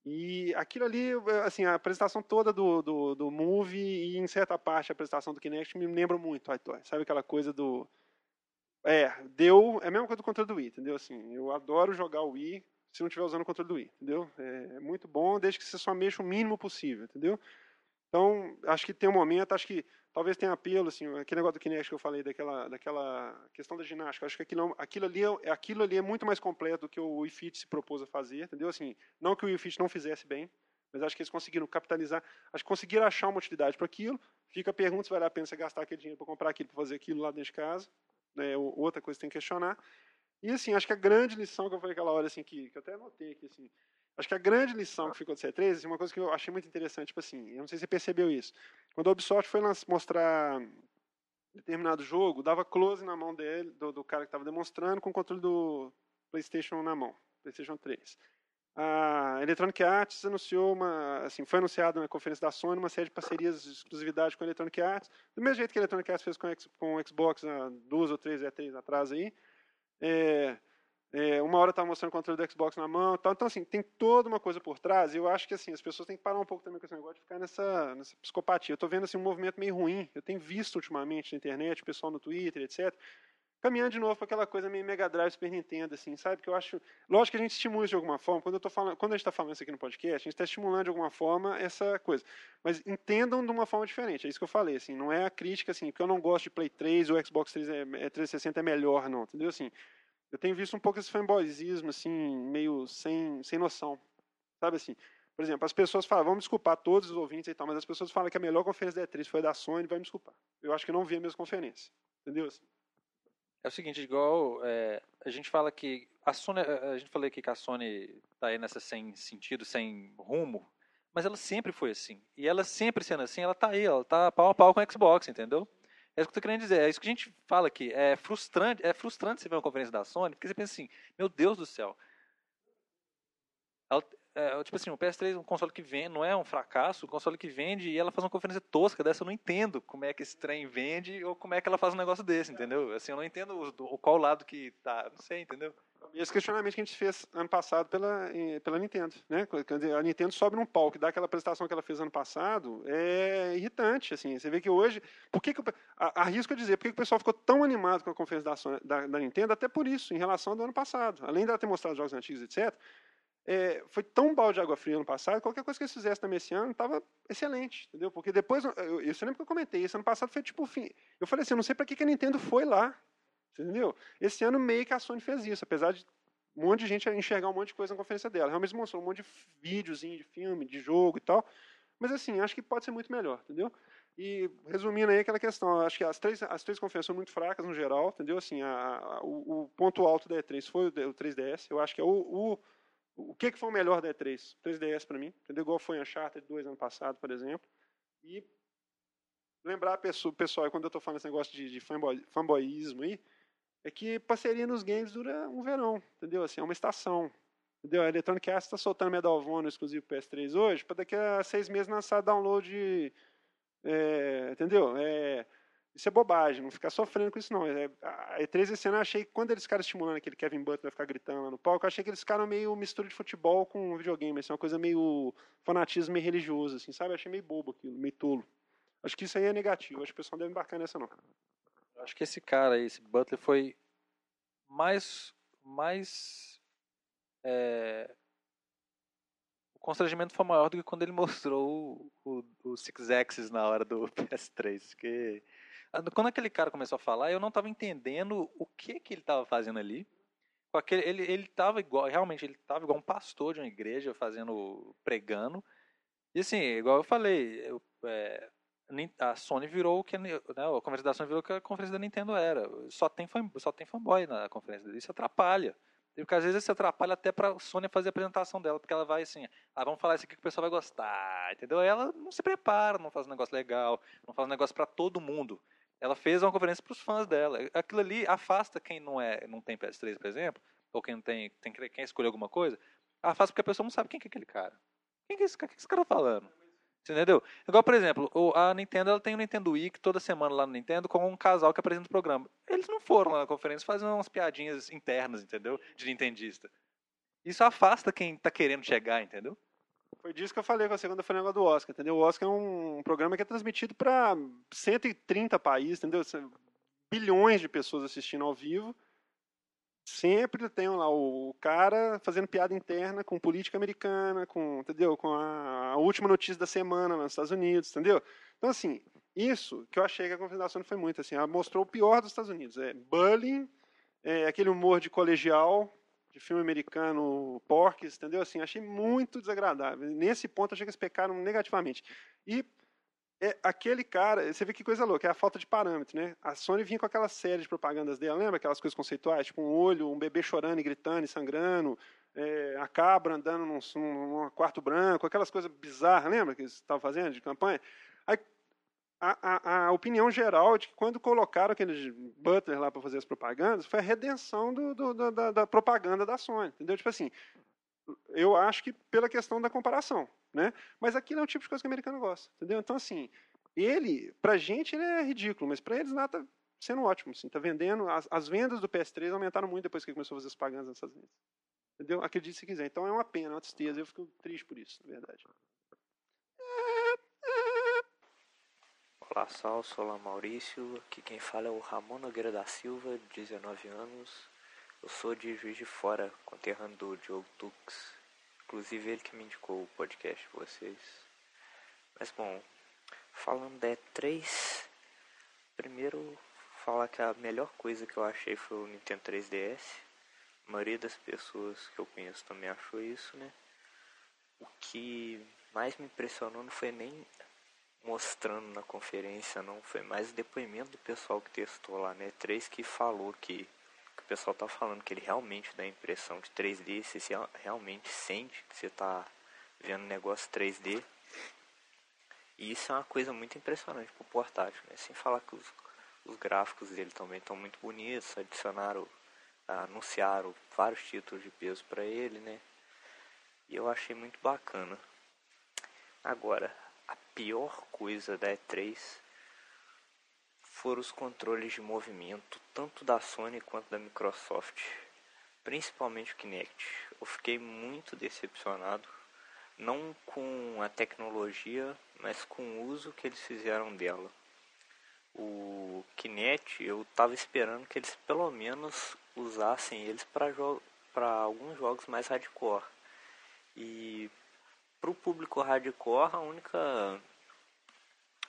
Speaker 2: E aquilo ali, assim, a apresentação toda do, do, do Move e em certa parte a apresentação do Kinect me lembra muito iToy. Sabe aquela coisa do é, deu. É a mesma coisa do controle do Wii, entendeu? Assim, eu adoro jogar o Wii se não estiver usando o controle do Wii, entendeu? É, é, muito bom, desde que você só mexa o mínimo possível, entendeu? Então, acho que tem um momento, acho que talvez tenha apelo, assim, aquele negócio do Kinect que eu falei, daquela, daquela questão da ginástica, acho que aquilo, aquilo, ali é, aquilo ali é muito mais completo do que o Wii Fit se propôs a fazer, entendeu? Assim, não que o Wii Fit não fizesse bem, mas acho que eles conseguiram capitalizar, acho que conseguiram achar uma utilidade para aquilo. Fica a pergunta se vale a pena você gastar aquele dinheiro para comprar aquilo, para fazer aquilo lá dentro de casa né, outra coisa que tem que questionar. E assim, acho que a grande lição que eu falei aquela hora, assim, que, que eu até anotei aqui, assim, acho que a grande lição que ficou do C3, assim, uma coisa que eu achei muito interessante, tipo assim, eu não sei se você percebeu isso. Quando a Ubisoft foi mostrar determinado jogo, dava close na mão dele, do, do cara que estava demonstrando, com o controle do PlayStation na mão, PlayStation 3 a Electronic Arts anunciou uma, assim, foi anunciado na conferência da Sony uma série de parcerias de exclusividade com a Electronic Arts, do mesmo jeito que a Electronic Arts fez com, com o Xbox há duas ou três E3 atrás aí. É, é, uma hora estava mostrando o controle do Xbox na mão, tal. então assim tem toda uma coisa por trás. E eu acho que assim as pessoas têm que parar um pouco também com esse negócio de ficar nessa, nessa psicopatia. Eu estou vendo assim um movimento meio ruim. Eu tenho visto ultimamente na internet, pessoal no Twitter, etc caminhando de novo para aquela coisa meio Mega Drive, Super Nintendo, assim, sabe? Que eu acho. Lógico que a gente estimula de alguma forma. Quando, eu tô falando, quando a gente está falando isso aqui no podcast, a gente está estimulando de alguma forma essa coisa. Mas entendam de uma forma diferente. É isso que eu falei, assim. Não é a crítica, assim, porque eu não gosto de Play 3 ou Xbox 3 é, é 360 é melhor, não. Entendeu? Assim, eu tenho visto um pouco esse fanboyismo, assim, meio sem, sem noção. Sabe assim? Por exemplo, as pessoas falam, vamos desculpar todos os ouvintes e tal, mas as pessoas falam que a melhor conferência da E3 foi da Sony, vai me desculpar. Eu acho que não vi a mesma conferência. Entendeu? Assim.
Speaker 3: É o seguinte, igual é, a gente fala que a Sony, a gente falou aqui que a Sony tá aí nessa sem sentido, sem rumo, mas ela sempre foi assim. E ela sempre sendo assim, ela tá aí, ela tá pau a pau com a Xbox, entendeu? É isso que eu tô querendo dizer, é isso que a gente fala aqui. É frustrante, é frustrante você ver uma conferência da Sony, porque você pensa assim, meu Deus do céu. Ela, é, tipo assim, o PS3 é um console que vende, não é um fracasso, um console que vende e ela faz uma conferência tosca dessa, eu não entendo como é que esse trem vende ou como é que ela faz um negócio desse, entendeu? Assim, eu não entendo o, o qual lado que tá, não sei, entendeu?
Speaker 2: Esse questionamento que a gente fez ano passado pela, pela Nintendo, né? A Nintendo sobe num palco e dá aquela apresentação que ela fez ano passado, é irritante, assim. Você vê que hoje, por que, que arrisco a dizer, por que, que o pessoal ficou tão animado com a conferência da, da, da, Nintendo, até por isso, em relação ao ano passado. Além dela ter mostrado jogos antigos, etc., é, foi tão balde de água fria ano passado, qualquer coisa que eles fizessem também esse ano estava excelente, entendeu? Porque depois, eu, eu, eu lembro que eu comentei, esse ano passado foi tipo, fim, eu falei assim, eu não sei para que, que a Nintendo foi lá, entendeu? Esse ano meio que a Sony fez isso, apesar de um monte de gente enxergar um monte de coisa na conferência dela. Realmente mostrou um monte de videozinho de filme, de jogo e tal, mas assim, acho que pode ser muito melhor, entendeu? E resumindo aí aquela questão, acho que as três, as três conferências são muito fracas no geral, entendeu? Assim, a, a, o, o, ponto alto da E3 foi o, o 3DS, eu acho que é o, o o que, que foi o melhor da E3? 3DS para mim, entendeu? Igual foi Uncharted 2 ano passado, por exemplo. E lembrar o pessoal, quando eu estou falando esse negócio de, de fanboy, fanboyismo aí, é que parceria nos games dura um verão, entendeu? Assim, é uma estação. Entendeu? A Electronic Arts está soltando Medal of Honor exclusivo PS3 hoje, para daqui a seis meses lançar download. É, entendeu? É, isso é bobagem, não ficar sofrendo com isso não. É, a E3 esse ano eu achei que quando eles ficaram estimulando aquele Kevin Butler ficar gritando lá no palco, eu achei que eles ficaram meio mistura de futebol com videogame, assim, uma coisa meio fanatismo meio religioso, assim, sabe? Eu achei meio bobo aquilo, meio tolo. Acho que isso aí é negativo, acho que o pessoal não deve embarcar nessa não.
Speaker 3: Acho que esse cara aí, esse Butler, foi mais. mais. É... O constrangimento foi maior do que quando ele mostrou o, o, o Six Axis na hora do PS3. Porque quando aquele cara começou a falar, eu não estava entendendo o que que ele estava fazendo ali. Aquele, ele ele estava igual, realmente ele estava igual um pastor de uma igreja fazendo pregando. E assim, igual eu falei, eu, é, a Sony virou o que né, a conferência da Sony virou o que a conferência da Nintendo era. Só tem fan, só tem fanboy na conferência dele, isso atrapalha. Porque às vezes isso atrapalha até para a Sony fazer a apresentação dela, porque ela vai assim, ah, vamos falar isso aqui que o pessoal vai gostar, entendeu? Ela não se prepara, não faz um negócio legal, não faz um negócio para todo mundo. Ela fez uma conferência para os fãs dela. Aquilo ali afasta quem não é, não tem PS3, por exemplo, ou quem não tem, tem quem escolher alguma coisa, afasta porque a pessoa não sabe quem é aquele cara. Quem que é esse que esse cara tá falando? Você entendeu? Igual, por exemplo, a Nintendo ela tem o Nintendo Week toda semana lá no Nintendo com um casal que apresenta o programa. Eles não foram lá na conferência fazer umas piadinhas internas, entendeu? De nintendista. Isso afasta quem está querendo chegar, entendeu?
Speaker 2: Foi disso que eu falei com a segunda foi do Oscar, entendeu? O Oscar é um programa que é transmitido para 130 países, entendeu? Bilhões de pessoas assistindo ao vivo. Sempre tem lá o cara fazendo piada interna com política americana, com, entendeu? Com a, última notícia da semana nos Estados Unidos, entendeu? Então, assim, isso que eu achei que a confederação foi muito, assim, ela mostrou o pior dos Estados Unidos. É bullying, é aquele humor de colegial, de filme americano, Porques, entendeu? Assim, achei muito desagradável. Nesse ponto, achei que eles pecaram negativamente. E é aquele cara, você vê que coisa louca, é a falta de parâmetro, né? A Sony vinha com aquela série de propagandas dela, lembra aquelas coisas conceituais? Tipo um olho, um bebê chorando e gritando e sangrando, é, a cabra andando num, num, quarto branco, aquelas coisas bizarras, lembra que eles estavam fazendo de campanha? Aí a, a, a, opinião geral de que quando colocaram aquele Butler lá para fazer as propagandas, foi a redenção do, do, da, da, propaganda da Sony, entendeu? Tipo assim, eu acho que pela questão da comparação, né? Mas aquilo é um tipo de coisa que o americano gosta, entendeu? Então, assim, ele, pra gente, ele é ridículo, mas pra eles nada tá sendo ótimo, assim, tá vendendo, as, as vendas do PS3 aumentaram muito depois que começou a fazer as propagandas Estados Unidos. Entendeu? Acredite se quiser. Então é uma pena, é uma tristeza, eu fico triste por isso, na verdade.
Speaker 4: Olá, Sal, sou Maurício. Aqui quem fala é o Ramon Nogueira da Silva, 19 anos. Eu sou de Juiz de Fora, conterrâneo do Diogo Tux. Inclusive ele que me indicou o podcast de vocês. Mas bom, falando da E3, primeiro falar que a melhor coisa que eu achei foi o Nintendo 3DS. A maioria das pessoas que eu conheço também achou isso, né? O que mais me impressionou não foi nem mostrando na conferência, não. Foi mais depoimento do pessoal que testou lá, né? Três que falou que, que o pessoal tá falando que ele realmente dá a impressão de 3D, você realmente sente que você tá vendo negócio 3D. E isso é uma coisa muito impressionante pro portátil, né? Sem falar que os, os gráficos dele também estão muito bonitos, adicionaram, anunciaram vários títulos de peso para ele, né? E eu achei muito bacana. Agora, a pior coisa da E3 foram os controles de movimento, tanto da Sony quanto da Microsoft. principalmente o Kinect. Eu fiquei muito decepcionado, não com a tecnologia, mas com o uso que eles fizeram dela. O Kinect, eu estava esperando que eles pelo menos usassem eles para alguns jogos mais hardcore. E para o público hardcore, a única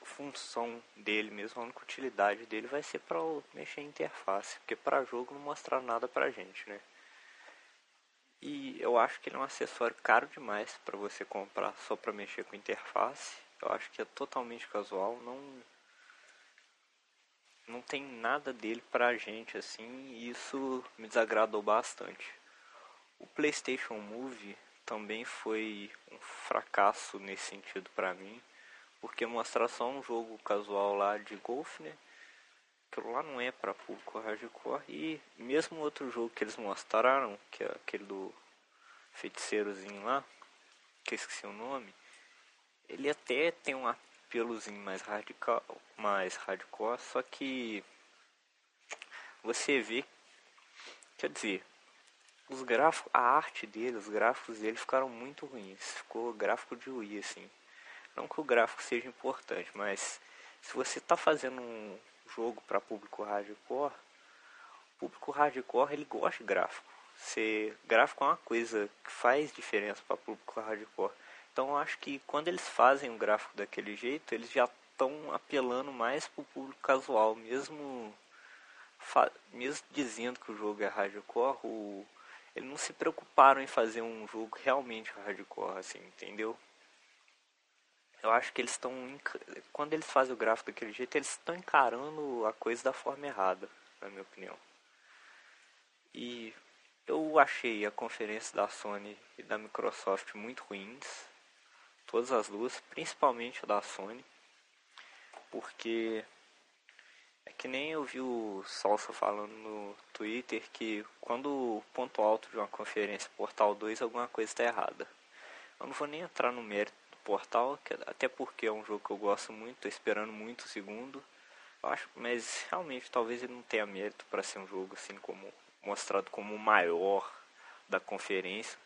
Speaker 4: função dele mesmo, a única utilidade dele vai ser para mexer em interface, porque para jogo não mostra nada pra gente, né? E eu acho que ele é um acessório caro demais para você comprar só para mexer com interface. Eu acho que é totalmente casual, não não tem nada dele pra gente assim, e isso me desagradou bastante. O PlayStation Move também foi um fracasso nesse sentido para mim, porque mostrar só um jogo casual lá de golfe, né? Aquilo lá não é para público hardcore e mesmo outro jogo que eles mostraram, que é aquele do feiticeirozinho lá, que eu esqueci o nome, ele até tem um apelozinho mais radical, mais hardcore, só que você vê, quer dizer, os gráficos, a arte dele, os gráficos dele ficaram muito ruins. Ficou gráfico de Wii, assim. Não que o gráfico seja importante, mas se você está fazendo um jogo para público hardcore, o público hardcore ele gosta de gráfico. Se gráfico é uma coisa que faz diferença para público hardcore. Então acho que quando eles fazem um gráfico daquele jeito, eles já estão apelando mais para o público casual, mesmo mesmo dizendo que o jogo é hardcore, o eles não se preocuparam em fazer um jogo realmente hardcore, assim, entendeu? Eu acho que eles estão. Quando eles fazem o gráfico daquele jeito, eles estão encarando a coisa da forma errada, na minha opinião. E eu achei a conferência da Sony e da Microsoft muito ruins. Todas as duas, principalmente a da Sony. Porque é que nem eu vi o Salsa falando no Twitter que quando o ponto alto de uma conferência Portal 2 alguma coisa está errada. Eu não vou nem entrar no mérito do Portal, até porque é um jogo que eu gosto muito, estou esperando muito o segundo. Eu acho, mas realmente talvez ele não tenha mérito para ser um jogo assim como mostrado como o maior da conferência.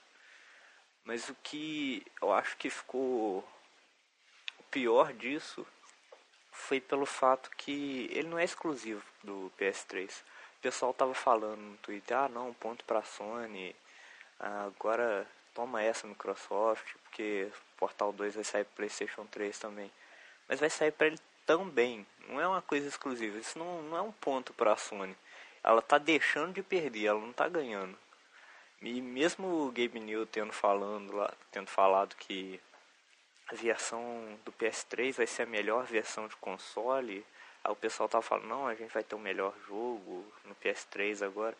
Speaker 4: Mas o que eu acho que ficou o pior disso foi pelo fato que ele não é exclusivo do PS3. O pessoal tava falando no Twitter, ah não, ponto pra Sony, agora toma essa Microsoft, porque Portal 2 vai sair pro Playstation 3 também. Mas vai sair para ele também, não é uma coisa exclusiva, isso não, não é um ponto para a Sony. Ela tá deixando de perder, ela não tá ganhando. E mesmo o Gabe New tendo, falando lá, tendo falado que a versão do PS3 vai ser a melhor versão de console. Aí o pessoal tava falando, não, a gente vai ter o um melhor jogo no PS3 agora.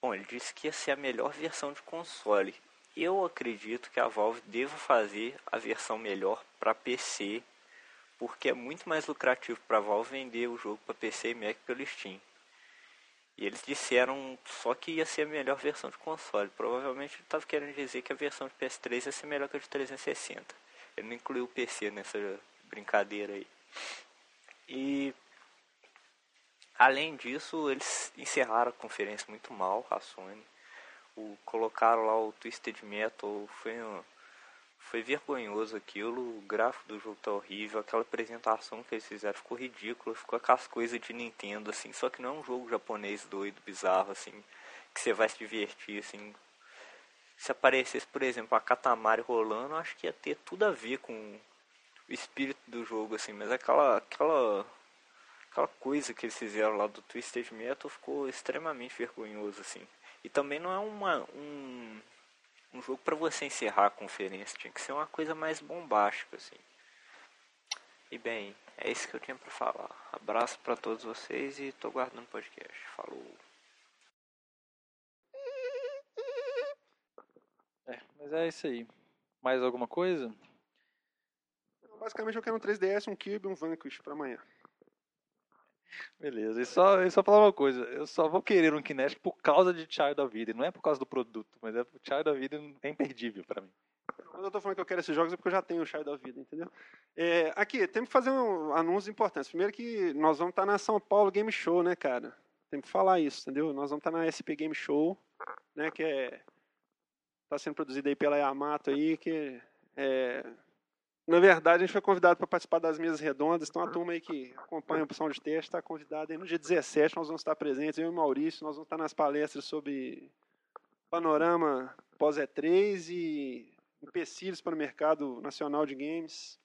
Speaker 4: Bom, ele disse que ia ser a melhor versão de console. Eu acredito que a Valve deva fazer a versão melhor para PC, porque é muito mais lucrativo para a Valve vender o jogo para PC e Mac pelo Steam. E eles disseram só que ia ser a melhor versão de console. Provavelmente ele estava querendo dizer que a versão de PS3 ia ser melhor que a de 360. Ele não incluiu o PC nessa brincadeira aí. E além disso, eles encerraram a conferência muito mal, a Sony. O, colocaram lá o Twisted Metal, foi, foi vergonhoso aquilo, o gráfico do jogo tá horrível, aquela apresentação que eles fizeram ficou ridícula, ficou com as coisas de Nintendo, assim, só que não é um jogo japonês doido, bizarro, assim, que você vai se divertir, assim, se aparecesse, por exemplo, a Katamari rolando, eu acho que ia ter tudo a ver com o espírito do jogo, assim, mas aquela, aquela, aquela coisa que eles fizeram lá do Twisted Metal ficou extremamente vergonhoso, assim. E também não é uma, um, um jogo para você encerrar a conferência, tinha que ser uma coisa mais bombástica, assim. E bem, é isso que eu tinha para falar. Abraço para todos vocês e tô guardando o podcast. Falou!
Speaker 3: É, mas é isso aí. Mais alguma coisa?
Speaker 2: Basicamente eu quero um 3DS, um Cube e um Vanquish para amanhã.
Speaker 3: Beleza, e só, e só falar uma coisa, eu só vou querer um Kinect por causa de Child of Eden, não é por causa do produto, mas é por Child of Eden é imperdível para mim.
Speaker 2: Quando eu tô falando que eu quero esses jogos é porque eu já tenho o Child of Eden, entendeu? É, aqui, temos que fazer um anúncio importante. Primeiro que nós vamos estar na São Paulo Game Show, né, cara? Tem que falar isso, entendeu? Nós vamos estar na SP Game Show, né, que é está sendo produzida aí pela Yamato aí, que é, na verdade a gente foi convidado para participar das mesas redondas, então a turma aí que acompanha a opção de teste está convidada aí no dia 17, nós vamos estar presentes, eu e o Maurício, nós vamos estar nas palestras sobre panorama pós-E3 e empecilhos para o mercado nacional de games.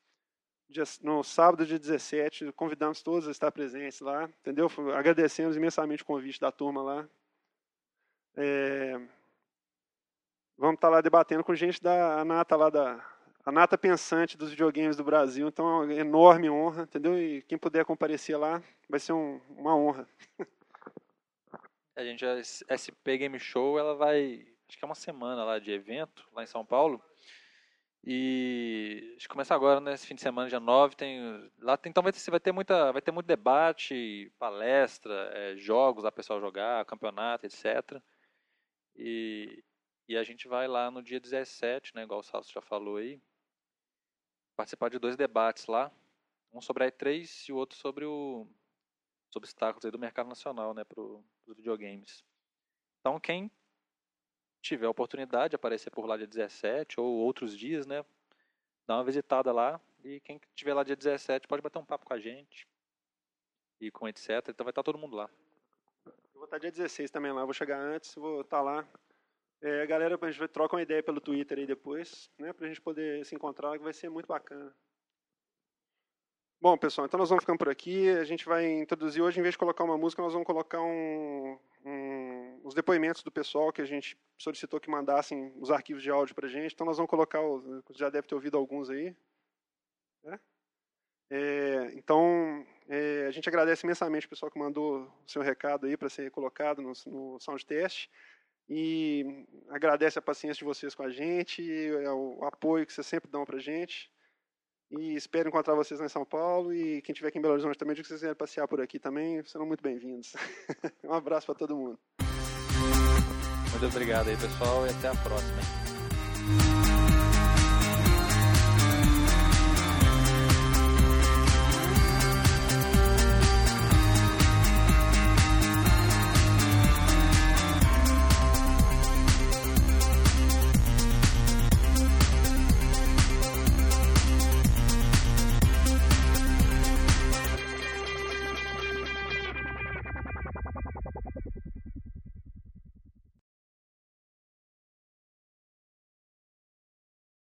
Speaker 2: No sábado, dia 17, convidamos todos a estar presentes lá, entendeu? Agradecemos imensamente o convite da turma lá. É, vamos estar lá debatendo com gente da Nata lá da a Nata pensante dos videogames do Brasil, então é uma enorme honra, entendeu? E quem puder comparecer lá, vai ser um, uma honra.
Speaker 3: A gente, a SP Game Show, ela vai, acho que é uma semana lá de evento, lá em São Paulo. E começa agora, nesse né, fim de semana, dia 9, tem, lá tem, então vai ter, vai ter, muita, vai ter muito debate, palestra, é, jogos lá pessoal jogar, campeonato, etc. E, e a gente vai lá no dia 17, né, igual o Salso já falou aí, participar de dois debates lá, um sobre a E3 e o outro sobre o, os obstáculos do mercado nacional né, para os videogames. Então quem tiver a oportunidade de aparecer por lá dia 17 ou outros dias, né? Dá uma visitada lá e quem estiver lá dia 17 pode bater um papo com a gente e com etc. Então vai estar todo mundo lá.
Speaker 2: Eu vou estar dia 16 também lá, vou chegar antes, vou estar lá. É, galera, a gente vai trocar uma ideia pelo Twitter aí depois, né? Pra gente poder se encontrar, que vai ser muito bacana. Bom, pessoal, então nós vamos ficando por aqui. A gente vai introduzir hoje, em vez de colocar uma música, nós vamos colocar um, um, os depoimentos do pessoal que a gente solicitou que mandassem os arquivos de áudio para a gente. Então nós vamos colocar, os, já deve ter ouvido alguns aí. Né? É, então, é, a gente agradece imensamente o pessoal que mandou o seu recado aí para ser colocado no, no sound test. E agradece a paciência de vocês com a gente, o apoio que vocês sempre dão para a gente. E espero encontrar vocês em São Paulo. E quem estiver aqui em Belo Horizonte também, digo que vocês quiserem passear por aqui também, serão muito bem-vindos. um abraço para todo mundo.
Speaker 3: Muito obrigado aí, pessoal, e até a próxima.